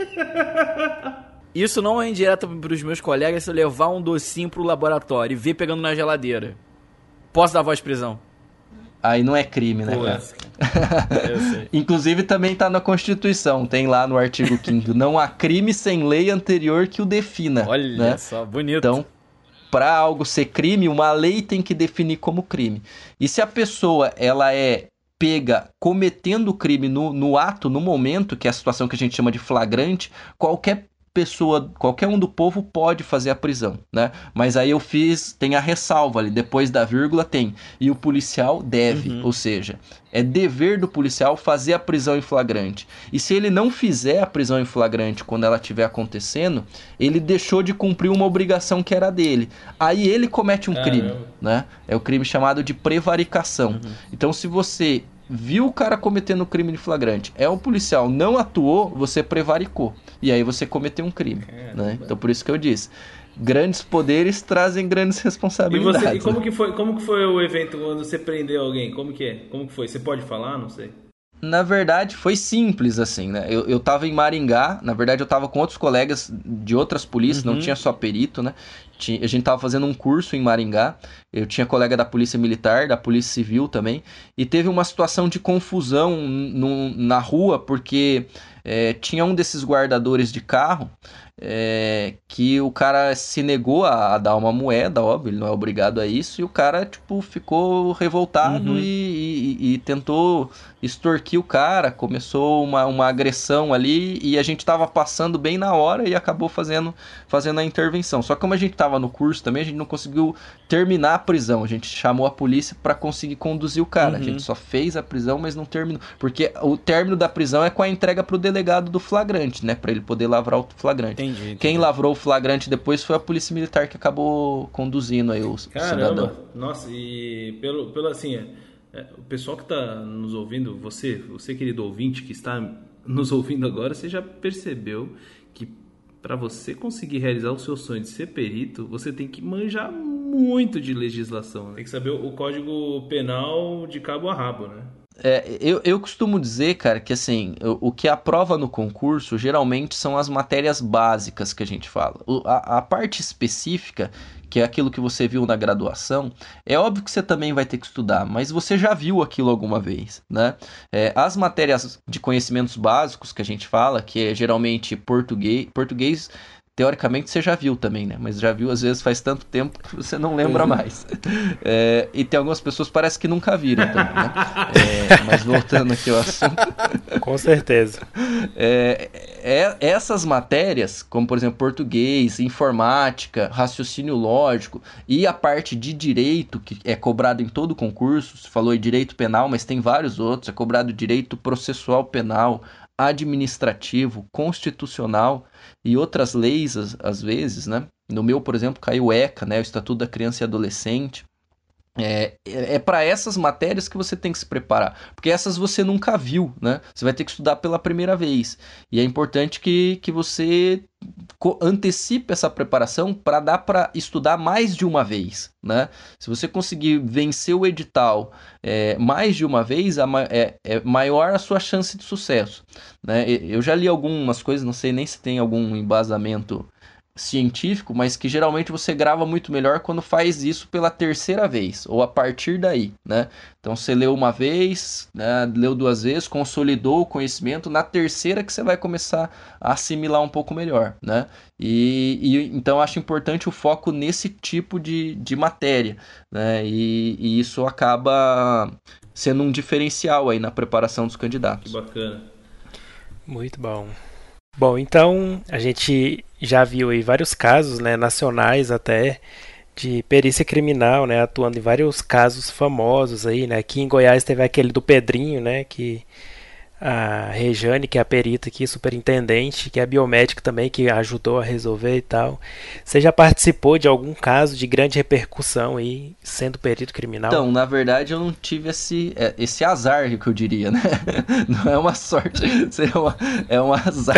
Isso não é indireta pros meus colegas se eu levar um docinho pro laboratório e ver pegando na geladeira. Posso dar voz de prisão? Aí não é crime, né, Pô, cara? Eu sei. Inclusive também tá na Constituição, tem lá no artigo 5 não há crime sem lei anterior que o defina. Olha né? só, bonito. Então, para algo ser crime, uma lei tem que definir como crime. E se a pessoa ela é pega cometendo o crime no, no ato, no momento, que é a situação que a gente chama de flagrante, qualquer pessoa, qualquer um do povo pode fazer a prisão, né? Mas aí eu fiz, tem a ressalva ali, depois da vírgula tem. E o policial deve, Uhum. ou seja, é dever do policial fazer a prisão em flagrante. E se ele não fizer a prisão em flagrante quando ela estiver acontecendo, ele deixou de cumprir uma obrigação que era dele. Aí ele comete um Caramba. crime, né? É o crime chamado de prevaricação. Então, se você viu o cara cometendo um crime de flagrante, é um policial, não atuou, você prevaricou. E aí você cometeu um crime, né? Então, por isso que eu disse, grandes poderes trazem grandes E, responsabilidades. você, e como né? que foi, como que foi o evento quando você prendeu alguém? Como que é? Como que foi? Você pode falar? Não sei. Na verdade, foi simples assim, né? Eu, eu tava em Maringá, na verdade eu tava com outros colegas de outras polícias, Uhum. não tinha só perito, né? Tinha- a gente tava fazendo um curso em Maringá, eu tinha colega da Polícia Militar, da Polícia Civil também, e teve uma situação de confusão no- na rua, porque é, tinha um desses guardadores de carro é, que o cara se negou a, a dar uma moeda, óbvio, ele não é obrigado a isso, e o cara, tipo, ficou revoltado Uhum. e, e- e tentou extorquir o cara, começou uma, uma agressão ali e a gente tava passando bem na hora e acabou fazendo, fazendo a intervenção. Só que como a gente tava no curso também, a gente não conseguiu terminar a prisão, a gente chamou a polícia para conseguir conduzir o cara. A Uhum. gente só fez a prisão, mas não terminou, porque o término da prisão é com a entrega pro delegado do flagrante, né, para ele poder lavrar o flagrante. Entendi. Entendi. Quem lavrou o flagrante depois foi a polícia militar que acabou conduzindo aí o cidadão. Caramba, nossa, e pelo, pelo assim, é, é, o pessoal que está nos ouvindo, você, você querido ouvinte que está nos ouvindo agora, você já percebeu que para você conseguir realizar o seu sonho de ser perito, você tem que manjar muito de legislação. né? Tem que saber o código penal de cabo a rabo, né? É, eu, eu costumo dizer, cara, que assim, o, o que aprova no concurso geralmente são as matérias básicas que a gente fala. O- a, a parte específica, que é aquilo que você viu na graduação, é óbvio que você também vai ter que estudar, mas você já viu aquilo alguma vez, né? É, as matérias de conhecimentos básicos que a gente fala, que é geralmente português, português teoricamente você já viu também, né? Mas já viu às vezes faz tanto tempo que você não lembra mais. É, e tem algumas pessoas que parece que nunca viram também, né? É, mas voltando aqui ao assunto, Com certeza. é, é- essas matérias, como por exemplo português, informática, raciocínio lógico e a parte de direito, que é cobrado em todo concurso, você falou em direito penal, mas tem vários outros, é cobrado direito processual penal, administrativo, constitucional e outras leis, às, vezes, né? No meu, por exemplo, caiu o ECA, né? O Estatuto da Criança e Adolescente. É, é para essas matérias que você tem que se preparar, porque essas você nunca viu, né? Você vai ter que estudar pela primeira vez. E é importante que, que você antecipe essa preparação para dar para estudar mais de uma vez, né? Se você conseguir vencer o edital é, mais de uma vez, é, é, maior a sua chance de sucesso, né? Eu já li algumas coisas, não sei nem se tem algum embasamento científico, mas que geralmente você grava muito melhor quando faz isso pela terceira vez ou a partir daí, né? Então você leu uma vez, né, leu duas vezes, consolidou o conhecimento, na terceira que você vai começar a assimilar um pouco melhor, né? E, e então acho importante o foco nesse tipo de, de matéria, né? E, e isso acaba sendo um diferencial aí na preparação dos candidatos. Que bacana. Muito bom. Bom, então a gente já viu aí vários casos, né, nacionais até, de perícia criminal, né, atuando em vários casos famosos aí, né. Aqui em Goiás teve aquele do Pedrinho, né, que a Rejane, que é a perita aqui, superintendente, que é biomédico também, que ajudou a resolver e tal. Você já participou de algum caso de grande repercussão aí, sendo perito criminal? Então, na verdade, eu não tive esse, é, esse azar, que eu diria, né? Não é uma sorte, é, uma, é um azar.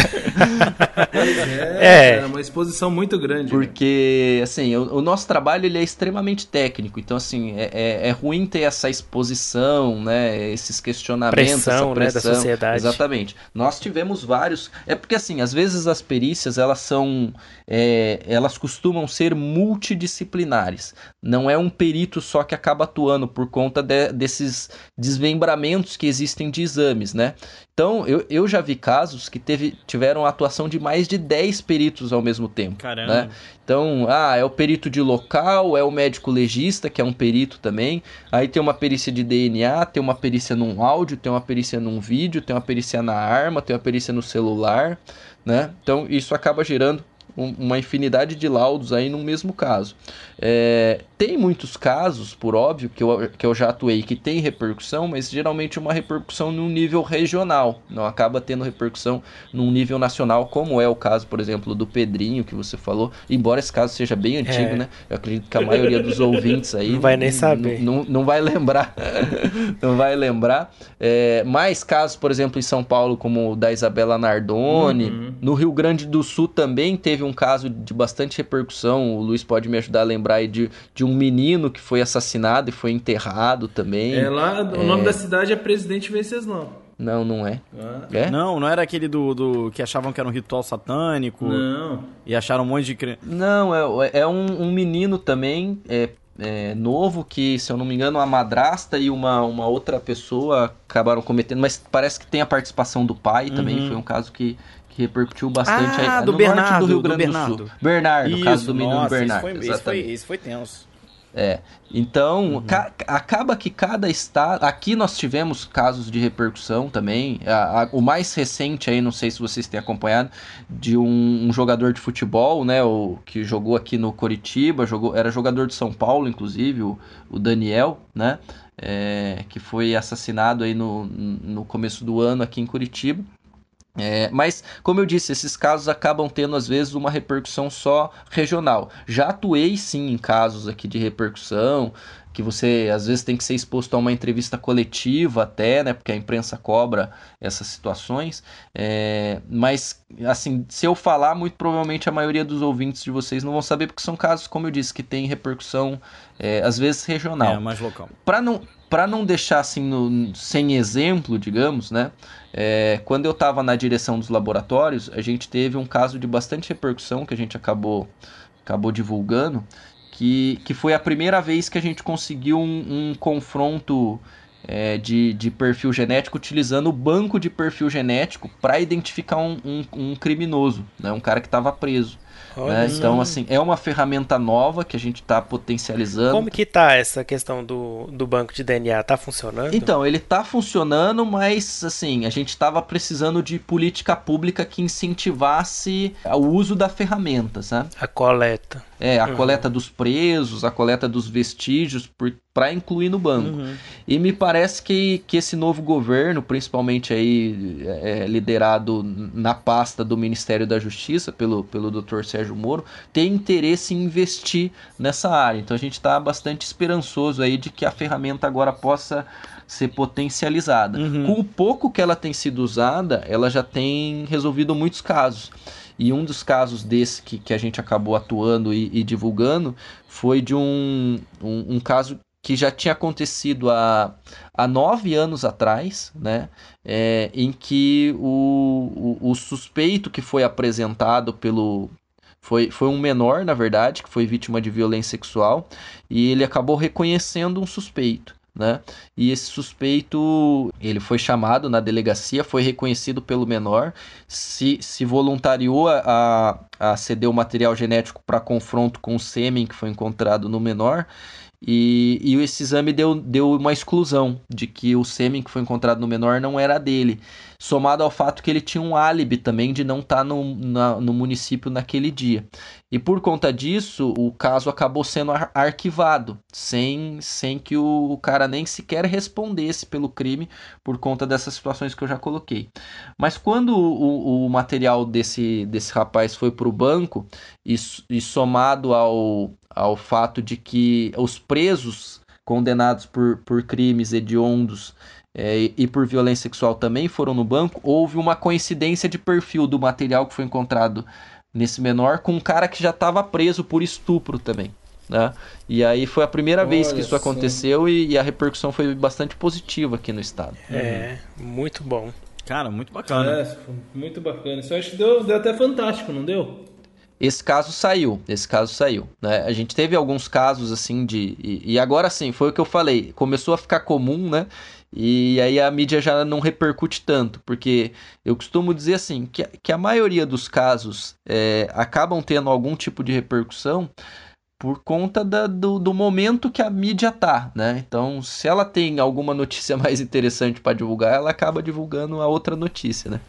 é, é uma exposição muito grande. Né? Porque, né? assim, o, o, nosso trabalho ele é extremamente técnico, então, assim, é, é, é ruim ter essa exposição, né? Esses questionamentos, pressão, essa pressão. Né, da sociedade sociedade. Exatamente. Nós tivemos vários. É porque assim, às vezes as perícias elas são, é, elas costumam ser multidisciplinares. Não é um perito só que acaba atuando por conta de, desses desmembramentos que existem de exames, né? Então, eu, eu já vi casos que teve, tiveram a atuação de mais de 10 peritos ao mesmo tempo. Caramba. Né? Então, ah, é o perito de local, é o médico legista, que é um perito também. Aí tem uma perícia de DNA, tem uma perícia num áudio, tem uma perícia num vídeo, tem uma perícia na arma, tem uma perícia no celular, né? Então, isso acaba gerando uma infinidade de laudos aí no mesmo caso. É, tem muitos casos, por óbvio, que eu, que eu já atuei que tem repercussão, mas geralmente uma repercussão num nível regional, não acaba tendo repercussão num nível nacional, como é o caso, por exemplo, do Pedrinho, que você falou, embora esse caso seja bem antigo, é. né? Eu acredito que a maioria dos ouvintes aí não vai nem saber. Não, não vai lembrar. não vai lembrar. É, mais casos, por exemplo, em São Paulo, como o da Isabela Nardoni. Uhum. No Rio Grande do Sul também teve um caso de bastante repercussão. O Luiz pode me ajudar a lembrar aí de, de um menino que foi assassinado e foi enterrado também. É lá, é... o nome da cidade é Presidente Venceslau. Não, não é. Ah. é. Não, não era aquele do, do que achavam que era um ritual satânico. Não. E acharam um monte de. Não, é, é um, um menino também, é, é, novo que, se eu não me engano, uma madrasta e uma, uma outra pessoa acabaram cometendo, mas parece que tem a participação do pai uhum. também. Foi um caso que, que repercutiu bastante ah, aí, do no Bernardo, do Rio Grande do, do Sul. Bernardo, isso, caso do menino nossa, Bernardo. Isso foi, isso foi, isso foi tenso. É, então uhum. acaba que cada estado. Aqui nós tivemos casos de repercussão também. A, a, o mais recente aí, não sei se vocês têm acompanhado, de um, um, jogador de futebol, né? O, que jogou aqui no Coritiba, jogou, era jogador de São Paulo, inclusive, o, o Daniel, né? É, que foi assassinado aí no, no começo do ano aqui em Curitiba. É, mas, como eu disse, esses casos acabam tendo às vezes uma repercussão só regional. Já atuei sim em casos aqui de repercussão, que você às vezes tem que ser exposto a uma entrevista coletiva até, né? Porque a imprensa cobra essas situações. É, mas, assim, se eu falar, muito provavelmente a maioria dos ouvintes de vocês não vão saber, porque são casos, como eu disse, que tem repercussão é, às vezes regional. É, mais local. Para não para não deixar assim no, sem exemplo, digamos, né? É, quando eu estava na direção dos laboratórios, a gente teve um caso de bastante repercussão que a gente acabou, acabou divulgando, que, que foi a primeira vez que a gente conseguiu um, um confronto é, de, de perfil genético utilizando o banco de perfil genético para identificar um, um, um, criminoso, né? um cara que estava preso. Né? Então, assim, é uma ferramenta nova que a gente está potencializando. Como que tá essa questão do, do banco de DNA? Tá funcionando? Então, ele tá funcionando, mas assim, a gente estava precisando de política pública que incentivasse o uso da ferramenta, sabe? A coleta. É, a uhum. coleta dos presos, a coleta dos vestígios, para incluir no banco. Uhum. E me parece que, que esse novo governo, principalmente aí é, liderado na pasta do Ministério da Justiça pelo, pelo Dr. Sérgio Moro, tem interesse em investir nessa área. Então a gente está bastante esperançoso aí de que a ferramenta agora possa ser potencializada. Uhum. Com o pouco que ela tem sido usada, ela já tem resolvido muitos casos. E um dos casos desse que, que a gente acabou atuando e, e divulgando foi de um, um, um, caso que já tinha acontecido há, há nove anos atrás, né? É, em que o, o, o suspeito que foi apresentado pelo, foi, foi um menor, na verdade, que foi vítima de violência sexual, e ele acabou reconhecendo um suspeito né? E esse suspeito, ele foi chamado na delegacia, foi reconhecido pelo menor, se, se voluntariou a, a ceder o material genético para confronto com o sêmen que foi encontrado no menor e, e esse exame deu, deu uma exclusão de que o sêmen que foi encontrado no menor não era dele, somado ao fato que ele tinha um álibi também de não estar tá no, no município naquele dia. E por conta disso, o caso acabou sendo ar arquivado, sem, sem que o cara nem sequer respondesse pelo crime por conta dessas situações que eu já coloquei. Mas quando o, o material desse, desse rapaz foi para o banco e, e somado ao, ao fato de que os presos condenados por, por crimes hediondos é, e por violência sexual também foram no banco, houve uma coincidência de perfil do material que foi encontrado nesse menor com um cara que já estava preso por estupro também. Né? E aí foi a primeira Olha vez que isso aconteceu e, e, a repercussão foi bastante positiva aqui no estado. É, muito bom. Cara, muito bacana. É, muito bacana. Isso acho que deu, deu até fantástico, não deu? Esse caso saiu, esse caso saiu. Né? A gente teve alguns casos assim de. E, e, agora sim, foi o que eu falei. Começou a ficar comum, né? E aí a mídia já não repercute tanto, porque eu costumo dizer assim, que, que a maioria dos casos é, acabam tendo algum tipo de repercussão por conta da, do, do, momento que a mídia tá, né? Então, se ela tem alguma notícia mais interessante para divulgar, ela acaba divulgando a outra notícia, né?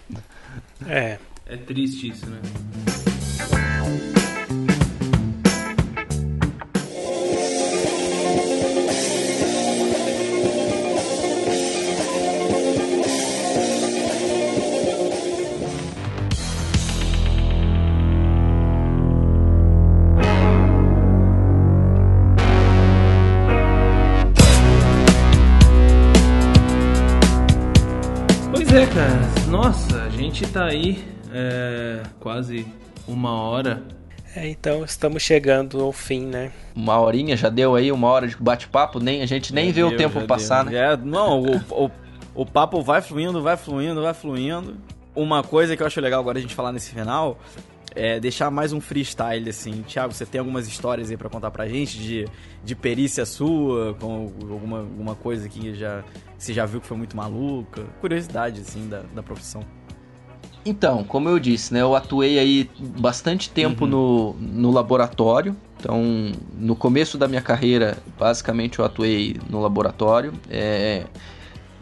É. É triste isso, né? É, cara. Nossa, a gente tá aí é, quase uma hora. É, então estamos chegando ao fim, né? Uma horinha já deu aí, uma hora de bate-papo, nem a gente nem já vê deu, o tempo passar, deu. né? É, não, o, o, o papo vai fluindo, vai fluindo, vai fluindo. Uma coisa que eu acho legal agora a gente falar nesse final é deixar mais um freestyle, assim. Thiago, você tem algumas histórias aí para contar pra gente de, de perícia sua, com alguma, alguma coisa que já, você já viu que foi muito maluca? Curiosidade, assim, da, da profissão. Então, como eu disse, né, eu atuei aí bastante tempo uhum. no, no laboratório. Então, no começo da minha carreira, basicamente eu atuei no laboratório. É,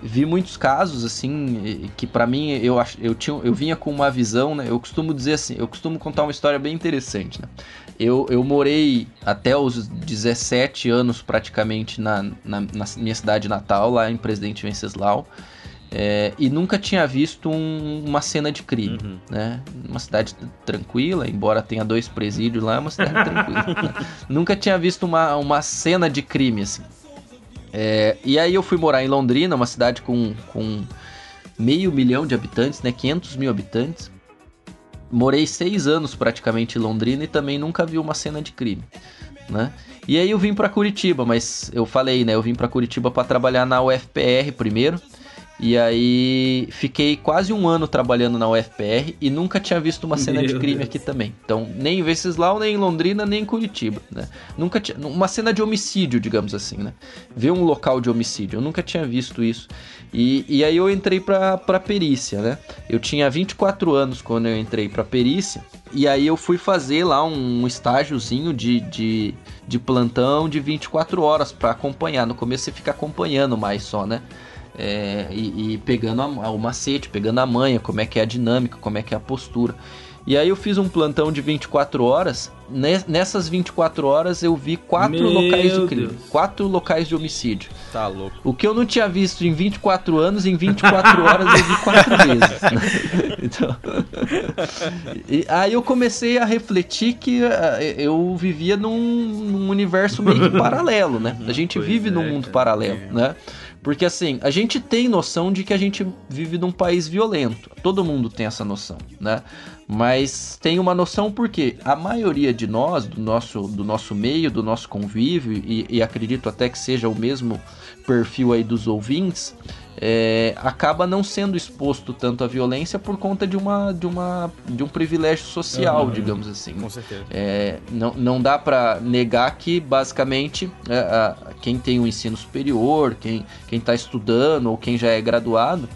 vi muitos casos assim que para mim eu eu tinha eu vinha com uma visão né eu costumo dizer assim eu costumo contar uma história bem interessante né eu, eu morei até os 17 anos praticamente na, na, na minha cidade natal lá em Presidente Venceslau é, e nunca tinha visto um, uma cena de crime, uhum. né? Uma cidade tranquila, embora tenha dois presídios lá, é uma cidade tranquila. Né? Nunca tinha visto uma, uma cena de crime, assim. É, e aí eu fui morar em Londrina, uma cidade com, com meio milhão de habitantes, né? 500 mil habitantes. Morei seis anos praticamente em Londrina e também nunca vi uma cena de crime, né? E aí eu vim para Curitiba, mas eu falei, né? Eu vim para Curitiba para trabalhar na UFPR primeiro. E aí fiquei quase um ano trabalhando na UFPR e nunca tinha visto uma cena Meu de crime Deus. aqui também. Então, nem em Venceslau, nem em Londrina, nem em Curitiba, né? Nunca tinha uma cena de homicídio, digamos assim, né? Ver um local de homicídio, eu nunca tinha visto isso. E, e aí eu entrei pra, pra perícia, né? Eu tinha 24 anos quando eu entrei pra perícia. E aí eu fui fazer lá um, estágiozinho de, de, de plantão de 24 horas para acompanhar. No começo você fica acompanhando mais só, né? É, e, e, pegando a, o macete, pegando a manha, como é que é a dinâmica, como é que é a postura. E aí eu fiz um plantão de 24 horas. Nessas 24 horas eu vi quatro Meu locais de crime. Deus. Quatro locais de homicídio. Tá louco. O que eu não tinha visto em 24 anos, em 24 horas eu vi quatro vezes. Né? Então... e aí eu comecei a refletir que uh, eu vivia num, num, universo meio que paralelo, né? A gente pois vive é, num mundo paralelo, é. né? Porque assim, a gente tem noção de que a gente vive num país violento. Todo mundo tem essa noção, né? Mas tem uma noção porque a maioria de nós, do nosso, do nosso meio, do nosso convívio, e, e acredito até que seja o mesmo perfil aí dos ouvintes, é, acaba não sendo exposto tanto à violência por conta de, uma, de, uma, de um privilégio social, uhum, digamos assim. Com certeza. É, não, não dá para negar que, basicamente, é, a, quem tem o um ensino superior, quem está estudando ou quem já é graduado,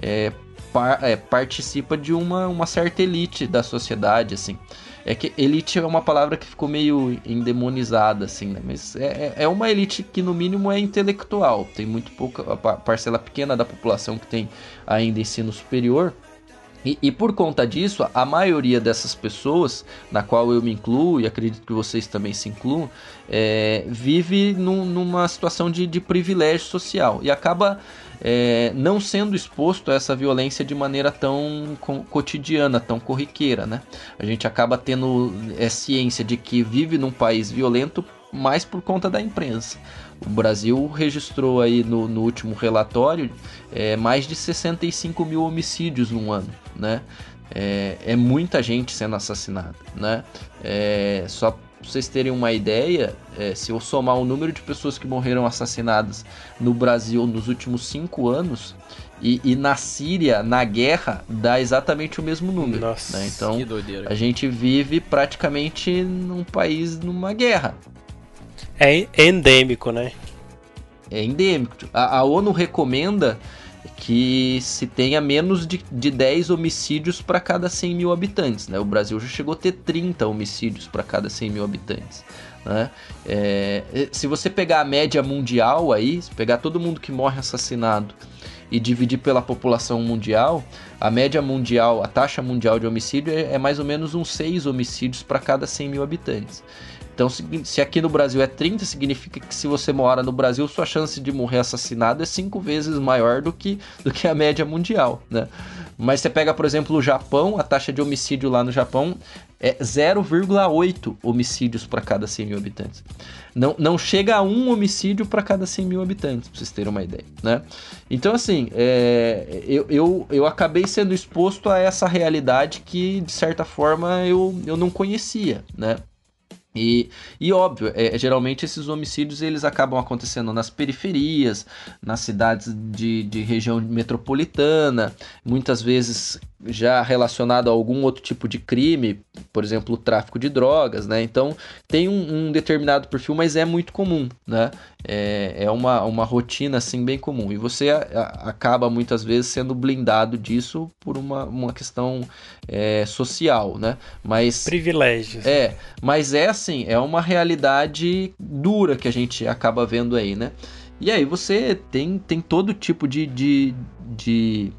é, par, é, participa de uma, uma certa elite da sociedade, assim. É que elite é uma palavra que ficou meio endemonizada, assim, né? Mas é, é, é uma elite que, no mínimo, é intelectual. Tem muito pouca a parcela pequena da população que tem ainda ensino superior. E, e, por conta disso, a maioria dessas pessoas, na qual eu me incluo, e acredito que vocês também se incluam, é, vive num, numa situação de, de privilégio social e acaba é, não sendo exposto a essa violência de maneira tão cotidiana, tão corriqueira, né? A gente acaba tendo é, ciência de que vive num país violento mais por conta da imprensa. O Brasil registrou aí no, no último relatório é, mais de 65 mil homicídios no ano, né? É, é muita gente sendo assassinada, né? É, só Pra vocês terem uma ideia, é, se eu somar o número de pessoas que morreram assassinadas no Brasil nos últimos cinco anos e, e na Síria, na guerra, dá exatamente o mesmo número. Nossa, né? Então, a gente vive praticamente num país numa guerra. É endêmico, né? É endêmico. A, a ONU recomenda que se tenha menos de, de 10 homicídios para cada 100 mil habitantes. Né? O Brasil já chegou a ter 30 homicídios para cada 100 mil habitantes. Né? É, se você pegar a média mundial aí, se pegar todo mundo que morre assassinado e dividir pela população mundial, a média mundial, a taxa mundial de homicídio é, é mais ou menos uns 6 homicídios para cada 100 mil habitantes. Então, se aqui no Brasil é 30, significa que se você mora no Brasil, sua chance de morrer assassinado é cinco vezes maior do que, do que a média mundial, né? Mas você pega, por exemplo, o Japão, a taxa de homicídio lá no Japão é 0,8 homicídios para cada 100 mil habitantes. Não, não chega a um homicídio para cada 100 mil habitantes, para vocês terem uma ideia, né? Então, assim, é, eu, eu, eu acabei sendo exposto a essa realidade que, de certa forma, eu, eu não conhecia, né? E, e óbvio, é, geralmente esses homicídios eles acabam acontecendo nas periferias, nas cidades de, de região metropolitana, muitas vezes já relacionado a algum outro tipo de crime, por exemplo, o tráfico de drogas, né? Então tem um, um determinado perfil, mas é muito comum, né? É, é uma, uma rotina assim bem comum. E você a, a, acaba muitas vezes sendo blindado disso por uma, uma questão é, social, né? Mas. Privilégios. É, mas é assim, é uma realidade dura que a gente acaba vendo aí, né? E aí você tem, tem todo tipo de, de, de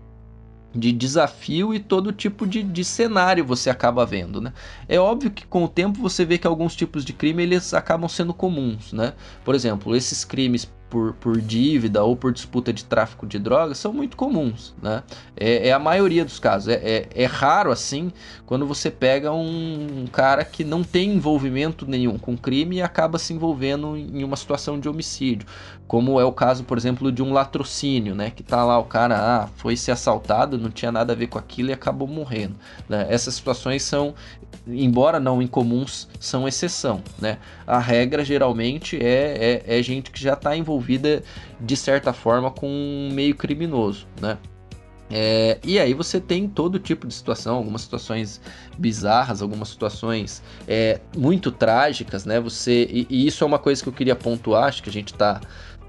de desafio e todo tipo de, de cenário você acaba vendo, né? É óbvio que com o tempo você vê que alguns tipos de crime eles acabam sendo comuns, né? Por exemplo, esses crimes por, por dívida ou por disputa de tráfico de drogas são muito comuns, né? É, é a maioria dos casos. É, é, é, raro, assim, quando você pega um cara que não tem envolvimento nenhum com crime e acaba se envolvendo em uma situação de homicídio. Como é o caso, por exemplo, de um latrocínio, né? Que tá lá o cara, ah, foi ser assaltado, não tinha nada a ver com aquilo e acabou morrendo. Né? Essas situações são, embora não incomuns, são exceção, né? A regra geralmente é, é, é gente que já está envolvida de certa forma com um meio criminoso, né? É, e aí você tem todo tipo de situação, algumas situações bizarras, algumas situações é, muito trágicas, né? Você e, e, isso é uma coisa que eu queria pontuar, acho que a gente tá,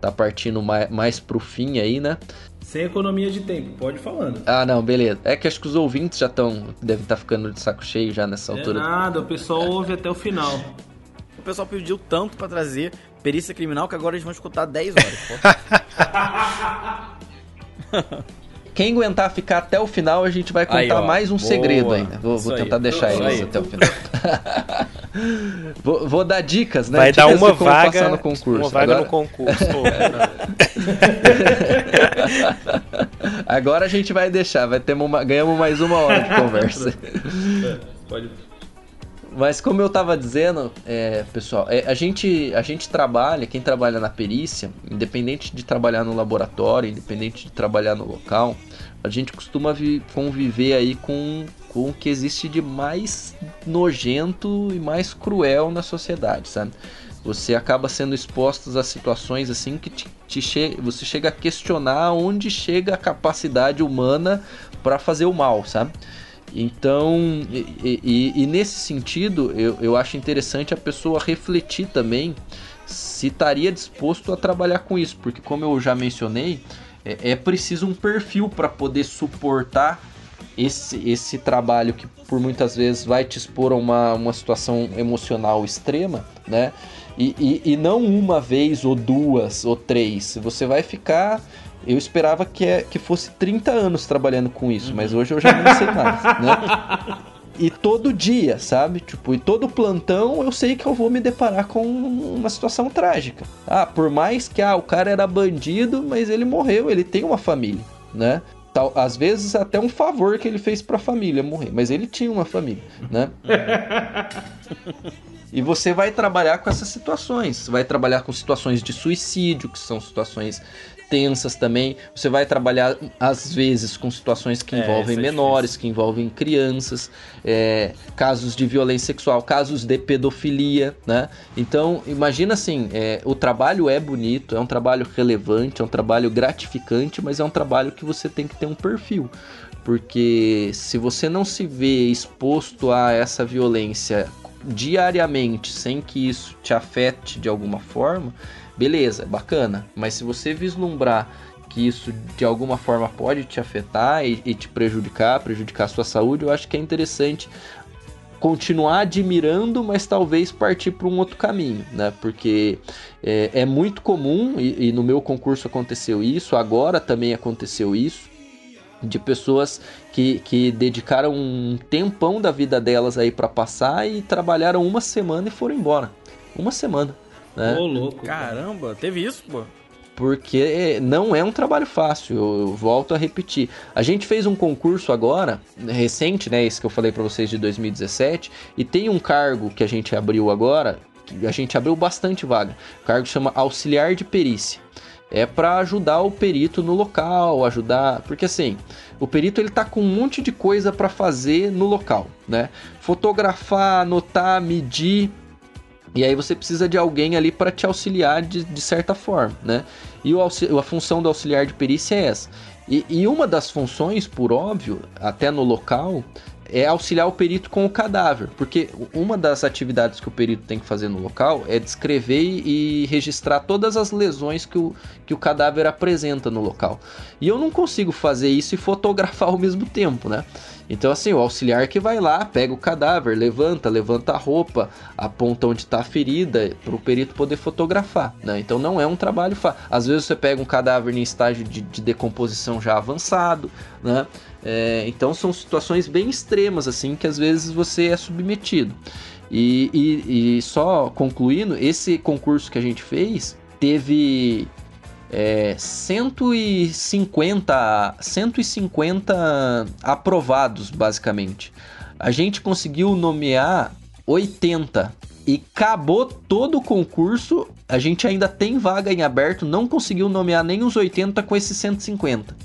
tá partindo mais, mais pro fim aí, né? Sem economia de tempo, pode falando. Ah, não, beleza. É que acho que os ouvintes já estão devem estar tá ficando de saco cheio já nessa é altura. Nada, o pessoal ouve até o final. O pessoal pediu tanto para trazer perícia criminal que agora eles vão escutar 10 horas. quem aguentar ficar até o final, a gente vai contar aí, mais um boa. segredo ainda. Vou, vou tentar aí. deixar eles até o final. vou, vou, dar dicas, né? Vai dicas dar uma vaga, no concurso. Uma vaga Agora... no concurso. Agora a gente vai deixar, vai ter uma, ganhamos mais uma hora de conversa. Pode. Mas como eu estava dizendo, é, pessoal, é, a, gente, a gente trabalha, quem trabalha na perícia, independente de trabalhar no laboratório, independente de trabalhar no local, a gente costuma conviver aí com, com o que existe de mais nojento e mais cruel na sociedade, sabe? Você acaba sendo exposto a situações assim que te, te che você chega a questionar onde chega a capacidade humana para fazer o mal, sabe? Então, e, e, e, nesse sentido, eu, eu acho interessante a pessoa refletir também se estaria disposto a trabalhar com isso, porque, como eu já mencionei, é, é preciso um perfil para poder suportar esse, esse trabalho que, por muitas vezes, vai te expor a uma, uma situação emocional extrema, né? E, e, e não uma vez, ou duas, ou três. Você vai ficar eu esperava que, é, que fosse 30 anos trabalhando com isso, uhum. mas hoje eu já não sei mais, né? E todo dia, sabe? Tipo, e todo plantão eu sei que eu vou me deparar com uma situação trágica. Ah, por mais que ah, o cara era bandido, mas ele morreu, ele tem uma família, né? Tal, às vezes até um favor que ele fez para a família morrer, mas ele tinha uma família, né? E você vai trabalhar com essas situações. Vai trabalhar com situações de suicídio, que são situações tensas também. Você vai trabalhar, às vezes, com situações que é, envolvem é, menores, é que envolvem crianças, é, casos de violência sexual, casos de pedofilia, né? Então, imagina assim, é, o trabalho é bonito, é um trabalho relevante, é um trabalho gratificante, mas é um trabalho que você tem que ter um perfil. Porque se você não se vê exposto a essa violência diariamente, sem que isso te afete de alguma forma, beleza, bacana. Mas se você vislumbrar que isso de alguma forma pode te afetar e, e te prejudicar, prejudicar a sua saúde, eu acho que é interessante continuar admirando, mas talvez partir para um outro caminho, né? Porque é, é muito comum, e, e, no meu concurso aconteceu isso, agora também aconteceu isso, de pessoas que, que dedicaram um tempão da vida delas aí para passar e trabalharam uma semana e foram embora. Uma semana. Né? Ô, louco. Caramba, teve isso, pô. Porque não é um trabalho fácil, eu volto a repetir. A gente fez um concurso agora, recente, né? Esse que eu falei para vocês de 2017, e tem um cargo que a gente abriu agora, que a gente abriu bastante vaga. O cargo chama auxiliar de perícia é para ajudar o perito no local, ajudar, porque assim, o perito ele tá com um monte de coisa para fazer no local, né? Fotografar, anotar, medir, e aí você precisa de alguém ali para te auxiliar de, de certa forma, né? E o a função do auxiliar de perícia é essa. E, e uma das funções, por óbvio, até no local, é auxiliar o perito com o cadáver, porque uma das atividades que o perito tem que fazer no local é descrever e registrar todas as lesões que o, que o cadáver apresenta no local. E eu não consigo fazer isso e fotografar ao mesmo tempo, né? Então, assim, o auxiliar que vai lá, pega o cadáver, levanta, levanta a roupa, aponta onde está a ferida, para o perito poder fotografar. Né? Então, não é um trabalho fácil. Às vezes, você pega um cadáver em estágio de, de decomposição já avançado, né? É, então, são situações bem extremas, assim, que às vezes você é submetido. E, e, e só concluindo, esse concurso que a gente fez teve é, 150, 150 aprovados, basicamente. A gente conseguiu nomear 80 e acabou todo o concurso. A gente ainda tem vaga em aberto, não conseguiu nomear nem os 80 com esses 150.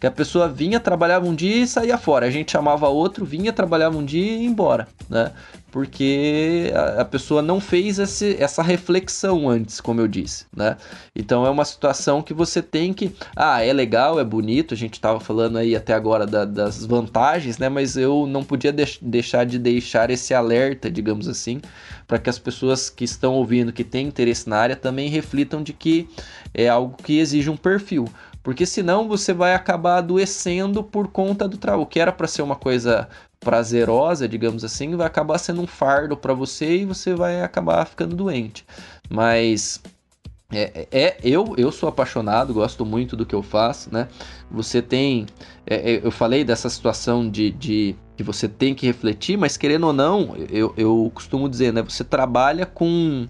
Que a pessoa vinha, trabalhava um dia e saía fora. A gente chamava outro, vinha, trabalhava um dia e ia embora, né? Porque a, pessoa não fez esse, essa reflexão antes, como eu disse, né? Então é uma situação que você tem que, ah, é legal, é bonito, a gente estava falando aí até agora da, das vantagens, né? Mas eu não podia de deixar de deixar esse alerta, digamos assim, para que as pessoas que estão ouvindo, que têm interesse na área, também reflitam de que é algo que exige um perfil. Porque senão você vai acabar adoecendo por conta do trabalho. O que era para ser uma coisa prazerosa, digamos assim, vai acabar sendo um fardo para você e você vai acabar ficando doente. Mas é, é, eu, eu sou apaixonado, gosto muito do que eu faço, né? Você tem. É, é, eu falei dessa situação de, de que você tem que refletir, mas querendo ou não, eu, eu costumo dizer, né? Você trabalha com,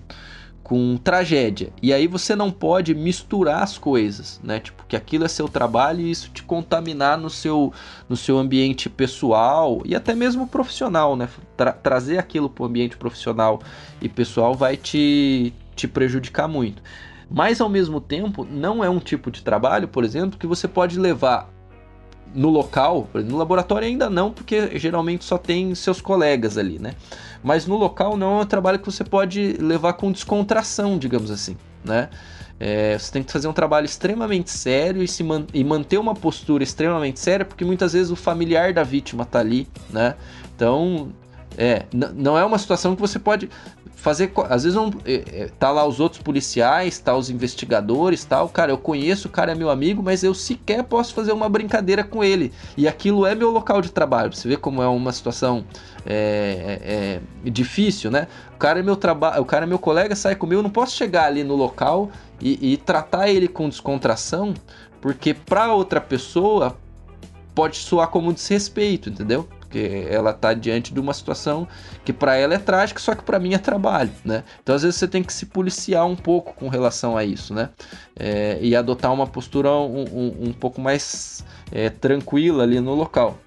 com tragédia. E aí você não pode misturar as coisas, né? Tipo, que aquilo é seu trabalho e isso te contaminar no seu, no seu ambiente pessoal e até mesmo profissional, né? Tra trazer aquilo para o ambiente profissional e pessoal vai te, te prejudicar muito. Mas ao mesmo tempo, não é um tipo de trabalho, por exemplo, que você pode levar no local, no laboratório ainda não, porque geralmente só tem seus colegas ali, né? Mas no local não é um trabalho que você pode levar com descontração, digamos assim, né? É, você tem que fazer um trabalho extremamente sério e, se man e manter uma postura extremamente séria, porque muitas vezes o familiar da vítima está ali, né? Então, é, não é uma situação que você pode fazer. Às vezes não. É, é, tá lá os outros policiais, tá os investigadores tal. Cara, eu conheço, o cara é meu amigo, mas eu sequer posso fazer uma brincadeira com ele. E aquilo é meu local de trabalho. Você vê como é uma situação é, é, é difícil, né? O cara é meu trabalho, o cara é meu colega, sai comigo, eu não posso chegar ali no local e, e tratar ele com descontração, porque para outra pessoa pode soar como desrespeito, entendeu? Porque ela está diante de uma situação que para ela é trágica, só que para mim é trabalho, né? Então às vezes você tem que se policiar um pouco com relação a isso, né? É, e adotar uma postura um, um, um pouco mais é, tranquila ali no local.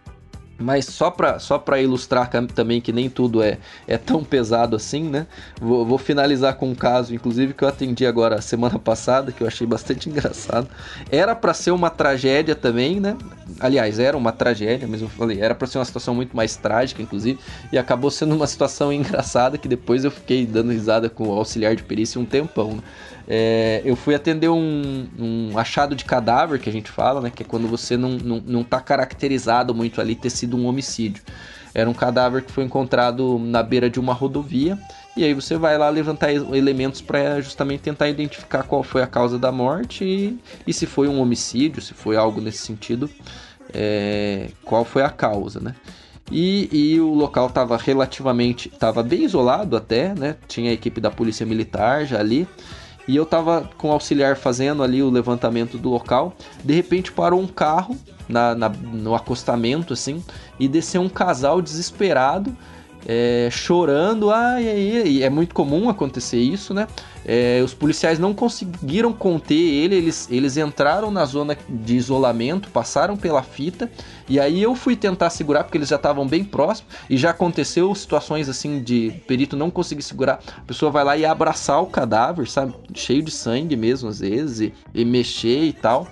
Mas só para só ilustrar também que nem tudo é, é tão pesado assim, né? Vou, vou, finalizar com um caso, inclusive, que eu atendi agora semana passada, que eu achei bastante engraçado. Era para ser uma tragédia também, né? Aliás, era uma tragédia, mas eu falei, era para ser uma situação muito mais trágica, inclusive, e acabou sendo uma situação engraçada que depois eu fiquei dando risada com o auxiliar de perícia um tempão, né? É, eu fui atender um, um, achado de cadáver, que a gente fala, né? Que é quando você não, não, não tá caracterizado muito ali ter sido um homicídio. Era um cadáver que foi encontrado na beira de uma rodovia. E aí você vai lá levantar elementos para justamente tentar identificar qual foi a causa da morte e, e se foi um homicídio, se foi algo nesse sentido, é, qual foi a causa, né? E, e, o local estava relativamente, estava bem isolado até, né? Tinha a equipe da polícia militar já ali. E eu tava com o auxiliar fazendo ali o levantamento do local. De repente parou um carro na, na no acostamento, assim, e desceu um casal desesperado é, chorando. Ai, ai, ai, é muito comum acontecer isso, né? É, os policiais não conseguiram conter ele, eles, eles entraram na zona de isolamento, passaram pela fita, e aí eu fui tentar segurar, porque eles já estavam bem próximos, e já aconteceu situações assim de perito não conseguir segurar, a pessoa vai lá e abraçar o cadáver, sabe? Cheio de sangue mesmo, às vezes, e, e mexer e tal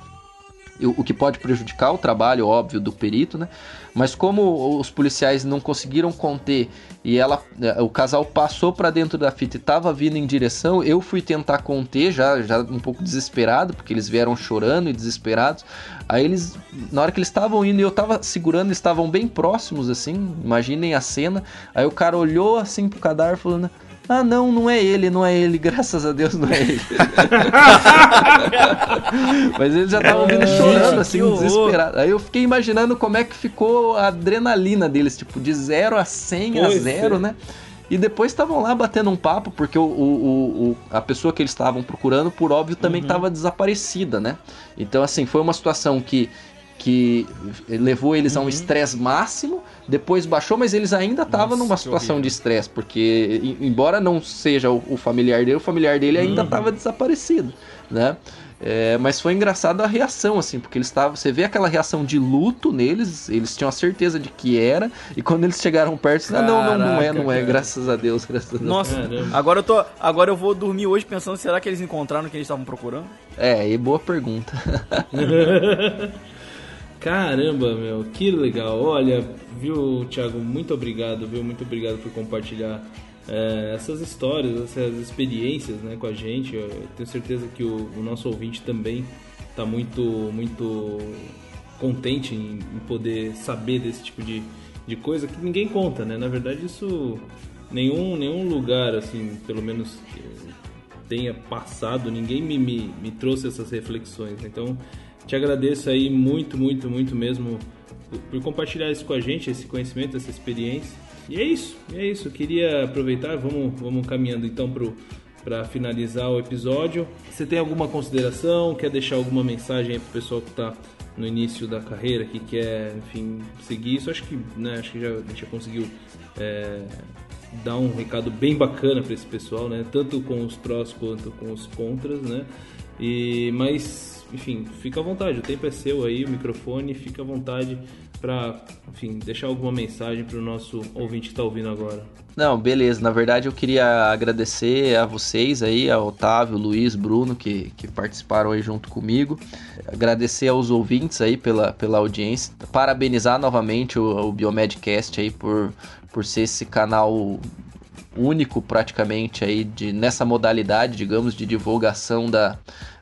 o que pode prejudicar o trabalho, óbvio, do perito, né? Mas como os policiais não conseguiram conter e ela, eh, o casal passou para dentro da fita e estava vindo em direção, eu fui tentar conter, já, já um pouco desesperado, porque eles vieram chorando e desesperados. Aí eles, na hora que eles estavam indo e eu estava segurando, estavam bem próximos, assim, imaginem a cena. Aí o cara olhou assim pro cadáver falando ah, não, não é ele, não é ele, graças a Deus não é ele. Mas eles já estavam vindo chorando, assim, desesperados. Aí eu fiquei imaginando como é que ficou a adrenalina deles, tipo, de 0 a 100 pois a 0, é. né? E depois estavam lá batendo um papo, porque o, o, o, a pessoa que eles estavam procurando, por óbvio, também estava uhum. desaparecida, né? Então, assim, foi uma situação que que levou eles uhum. a um uhum. estresse máximo, depois baixou, mas eles ainda estavam numa situação de estresse, porque embora não seja o, o, familiar dele, o familiar dele ainda estava uhum. desaparecido, né? É, mas foi engraçado a reação, assim, porque eles estavam. Você vê aquela reação de luto neles, eles tinham a certeza de que era, e quando eles chegaram perto, ah, não, não, não é, não é, graças a Deus, graças a Deus. Nossa, agora eu tô. Agora eu vou dormir hoje pensando, será que eles encontraram o que eles estavam procurando? É, e boa pergunta. Caramba, meu, que legal. Olha, viu, Thiago, muito obrigado, viu? Muito obrigado por compartilhar é, essas histórias, essas experiências né, com a gente. Eu tenho certeza que o, o nosso ouvinte também está muito, muito contente em, em, poder saber desse tipo de, de coisa que ninguém conta, né? Na verdade, isso nenhum, nenhum lugar, assim, pelo menos tenha passado, ninguém me, me, me trouxe essas reflexões. Então, te agradeço aí muito, muito, muito mesmo por compartilhar isso com a gente, esse conhecimento, essa experiência. E é isso, é isso. Eu queria aproveitar, vamos, vamos caminhando então para finalizar o episódio. Você tem alguma consideração? Quer deixar alguma mensagem aí pro pessoal que está no início da carreira, que quer, enfim, seguir isso? Acho que, né, acho que já, a gente já conseguiu é, dar um recado bem bacana para esse pessoal, né? Tanto com os prós quanto com os contras, né? E mas, enfim, fica à vontade. O tempo é seu aí, o microfone, fica à vontade para, enfim, deixar alguma mensagem para o nosso ouvinte que está ouvindo agora. Não, beleza. Na verdade, eu queria agradecer a vocês aí, a Otávio, Luiz, Bruno, que, que participaram aí junto comigo. Agradecer aos ouvintes aí pela, pela audiência. Parabenizar novamente o, o Biomedcast aí por, por ser esse canal único praticamente aí de, nessa modalidade, digamos, de divulgação da,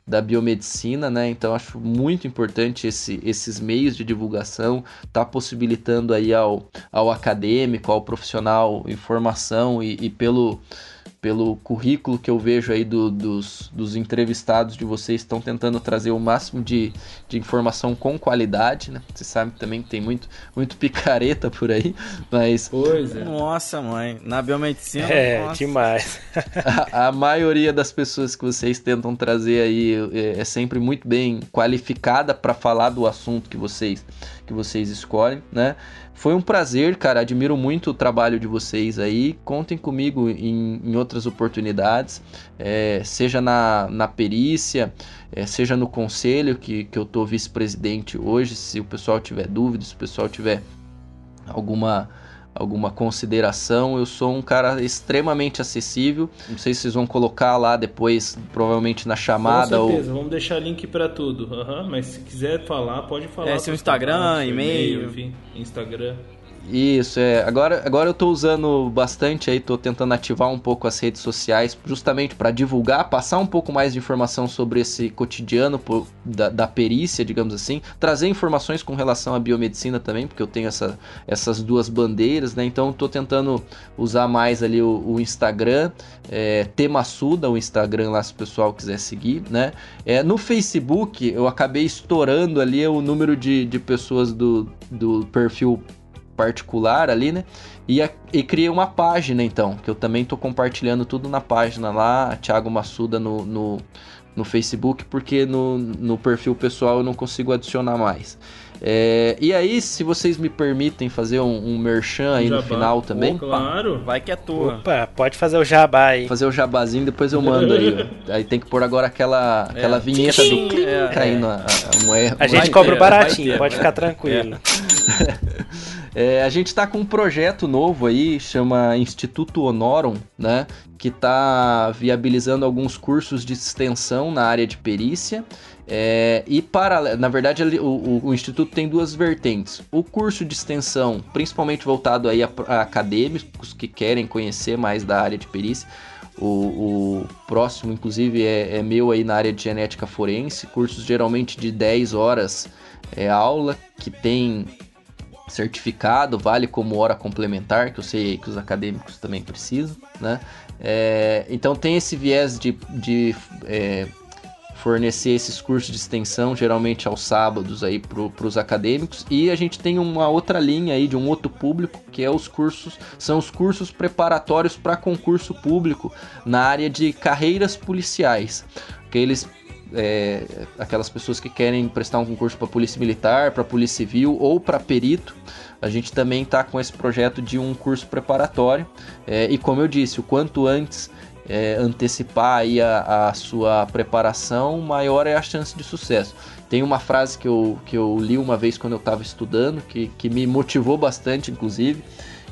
da biomedicina, né? Então acho muito importante esse, esses meios de divulgação, tá possibilitando aí ao, ao acadêmico, ao profissional informação e, e pelo pelo currículo que eu vejo aí do, dos, dos entrevistados de vocês, estão tentando trazer o máximo de, de informação com qualidade, né? Você sabe também que tem muito, muito picareta por aí, mas... Pois é. Nossa, mãe, na biomedicina... É, nossa. demais. a, a, maioria das pessoas que vocês tentam trazer aí é, é sempre muito bem qualificada para falar do assunto que vocês, que vocês escolhem, né? Foi um prazer, cara. Admiro muito o trabalho de vocês aí. Contem comigo em, em outras oportunidades, é, seja na, na perícia, é, seja no conselho, que, que eu tô vice-presidente hoje. Se o pessoal tiver dúvidas, se o pessoal tiver alguma alguma consideração. Eu sou um cara extremamente acessível. Não sei se vocês vão colocar lá depois, provavelmente na chamada. Com certeza, ou... vamos deixar link para tudo. Uhum, mas se quiser falar, pode falar. É, seu Instagram, e-mail. Enfim, Instagram. Isso, é. Agora, agora eu tô usando bastante aí, tô tentando ativar um pouco as redes sociais, justamente para divulgar, passar um pouco mais de informação sobre esse cotidiano da, da, perícia, digamos assim, trazer informações com relação à biomedicina também, porque eu tenho essa, essas duas bandeiras, né? Então tô tentando usar mais ali o, o Instagram, é, Temassuda, o Instagram lá se o pessoal quiser seguir, né? É, no Facebook eu acabei estourando ali o número de, de pessoas do, do perfil particular ali, né? E, a, e criei uma página então, que eu também tô compartilhando tudo na página lá, Thiago Massuda no, no, no Facebook, porque no, no perfil pessoal eu não consigo adicionar mais. É, e aí, se vocês me permitem fazer um, um merchan aí jabá. no final também. Oh, claro, vai que é tua. Opa, pode fazer o jabá aí. Fazer o jabazinho, depois eu mando aí. aí tem que pôr agora aquela, aquela é. vinheta do clim é, caindo a, a moeda. A gente cobra baratinho, pode ficar tranquilo. É. A gente está com um projeto novo aí, chama Instituto Honorum, né? Que está viabilizando alguns cursos de extensão na área de perícia. É, e para, na verdade, o, o, o, instituto tem duas vertentes. O curso de extensão, principalmente voltado aí a, a acadêmicos que querem conhecer mais da área de perícia. O, o próximo, inclusive, é, é, meu aí na área de genética forense. Cursos geralmente de 10 horas é aula, que tem certificado, vale como hora complementar, que eu sei que os acadêmicos também precisam, né? É, então tem esse viés de, de é, fornecer esses cursos de extensão, geralmente aos sábados aí para os acadêmicos, e a gente tem uma outra linha aí de um outro público, que é os cursos, são os cursos preparatórios para concurso público na área de carreiras policiais, que eles é, aquelas pessoas que querem prestar um concurso para polícia militar, para polícia civil ou para perito. A gente também está com esse projeto de um curso preparatório é, e como eu disse, o quanto antes é, antecipar aí a, a, sua preparação, maior é a chance de sucesso. Tem uma frase que eu, que eu li uma vez quando eu estava estudando, que, que me motivou bastante, inclusive,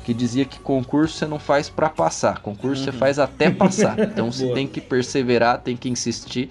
que dizia que concurso você não faz para passar, concurso uhum. você faz até passar. Então você tem que perseverar, tem que insistir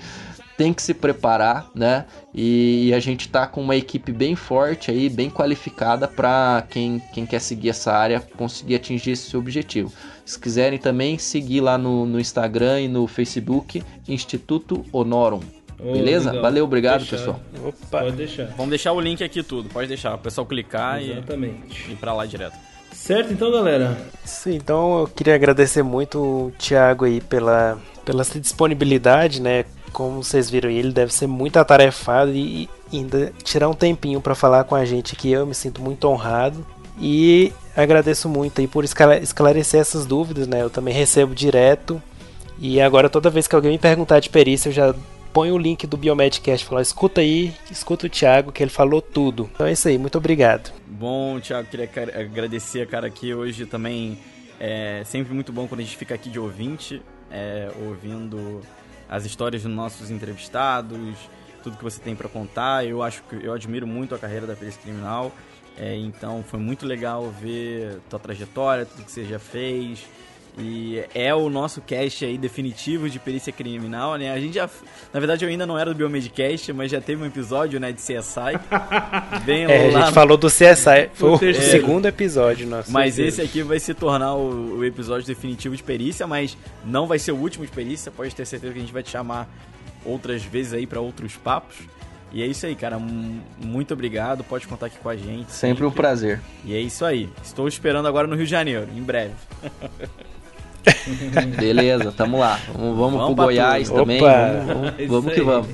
tem que se preparar, né? E, a gente tá com uma equipe bem forte aí, bem qualificada para quem, quem quer seguir essa área conseguir atingir esse objetivo. Se quiserem também seguir lá no, no Instagram e no Facebook, Instituto Honorum. Oh, Beleza? Legal. Valeu, obrigado, deixar. pessoal. Opa. Pode deixar. Vamos deixar o link aqui tudo, pode deixar. O pessoal clicar Exatamente. e ir para lá direto. Certo, então, galera. Sim, então eu queria agradecer muito o Thiago aí pela, pela disponibilidade, né? Como vocês viram, ele deve ser muito atarefado e ainda tirar um tempinho para falar com a gente aqui. Eu me sinto muito honrado e agradeço muito aí por esclarecer essas dúvidas, né? Eu também recebo direto E agora toda vez que alguém me perguntar de perícia, eu já põe o link do Biomedcast, fala, escuta aí, escuta o Thiago, que ele falou tudo. Então é isso aí, muito obrigado. Bom, Thiago, queria agradecer, cara, aqui hoje também. É sempre muito bom quando a gente fica aqui de ouvinte, é, ouvindo as histórias dos nossos entrevistados, tudo que você tem para contar. Eu acho que eu admiro muito a carreira da perícia criminal. É, então foi muito legal ver tua trajetória, tudo que você já fez. E é o nosso cast aí definitivo de perícia criminal, né? A gente já. Na verdade, eu ainda não era do Biomedcast, mas já teve um episódio, né, de CSI. Bem é, lá a gente falou do CSI. Foi o, o segundo episódio nosso. Mas esse aqui vai se tornar o, o, episódio definitivo de perícia, mas não vai ser o último de perícia. Pode ter certeza que a gente vai te chamar outras vezes aí para outros papos. E é isso aí, cara. Muito obrigado. Pode contar aqui com a gente. Sempre, sempre um prazer. E é isso aí. Estou esperando agora no Rio de Janeiro, em breve. Beleza, tamo lá. Vamos, vamos, vamos pro Goiás tudo. também. Vamos, vamos, vamos que vamos.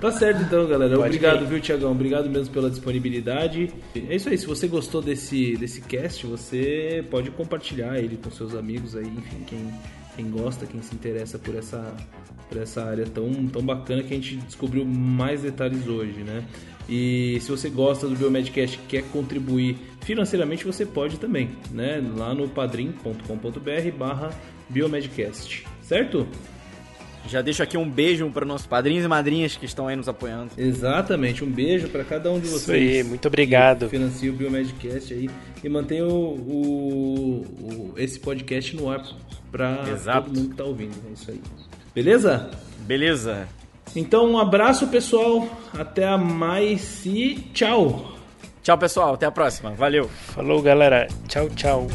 Tá certo então, galera. Pode Obrigado, viu, Tiagão? Obrigado mesmo pela disponibilidade. É isso aí. Se você gostou desse, desse cast, você pode compartilhar ele com seus amigos aí, enfim, quem, quem gosta, quem se interessa por essa, por essa área tão, tão bacana que a gente descobriu mais detalhes hoje, né? E se você gosta do Biomedcast e quer contribuir financeiramente, você pode também, né? Lá no padrim.com.br barra Biomedcast, certo? Já deixo aqui um beijo para nossos padrinhos e madrinhas que estão aí nos apoiando. Exatamente, um beijo para cada um de vocês. Isso aí, muito obrigado. Financia o Biomedcast aí e mantenha o, o, o, esse podcast no ar para todo mundo que está ouvindo. É isso aí. Beleza? Beleza. Então, um abraço, pessoal. Até a mais e tchau. Tchau, pessoal. Até a próxima. Valeu. Falou, galera. Tchau, tchau.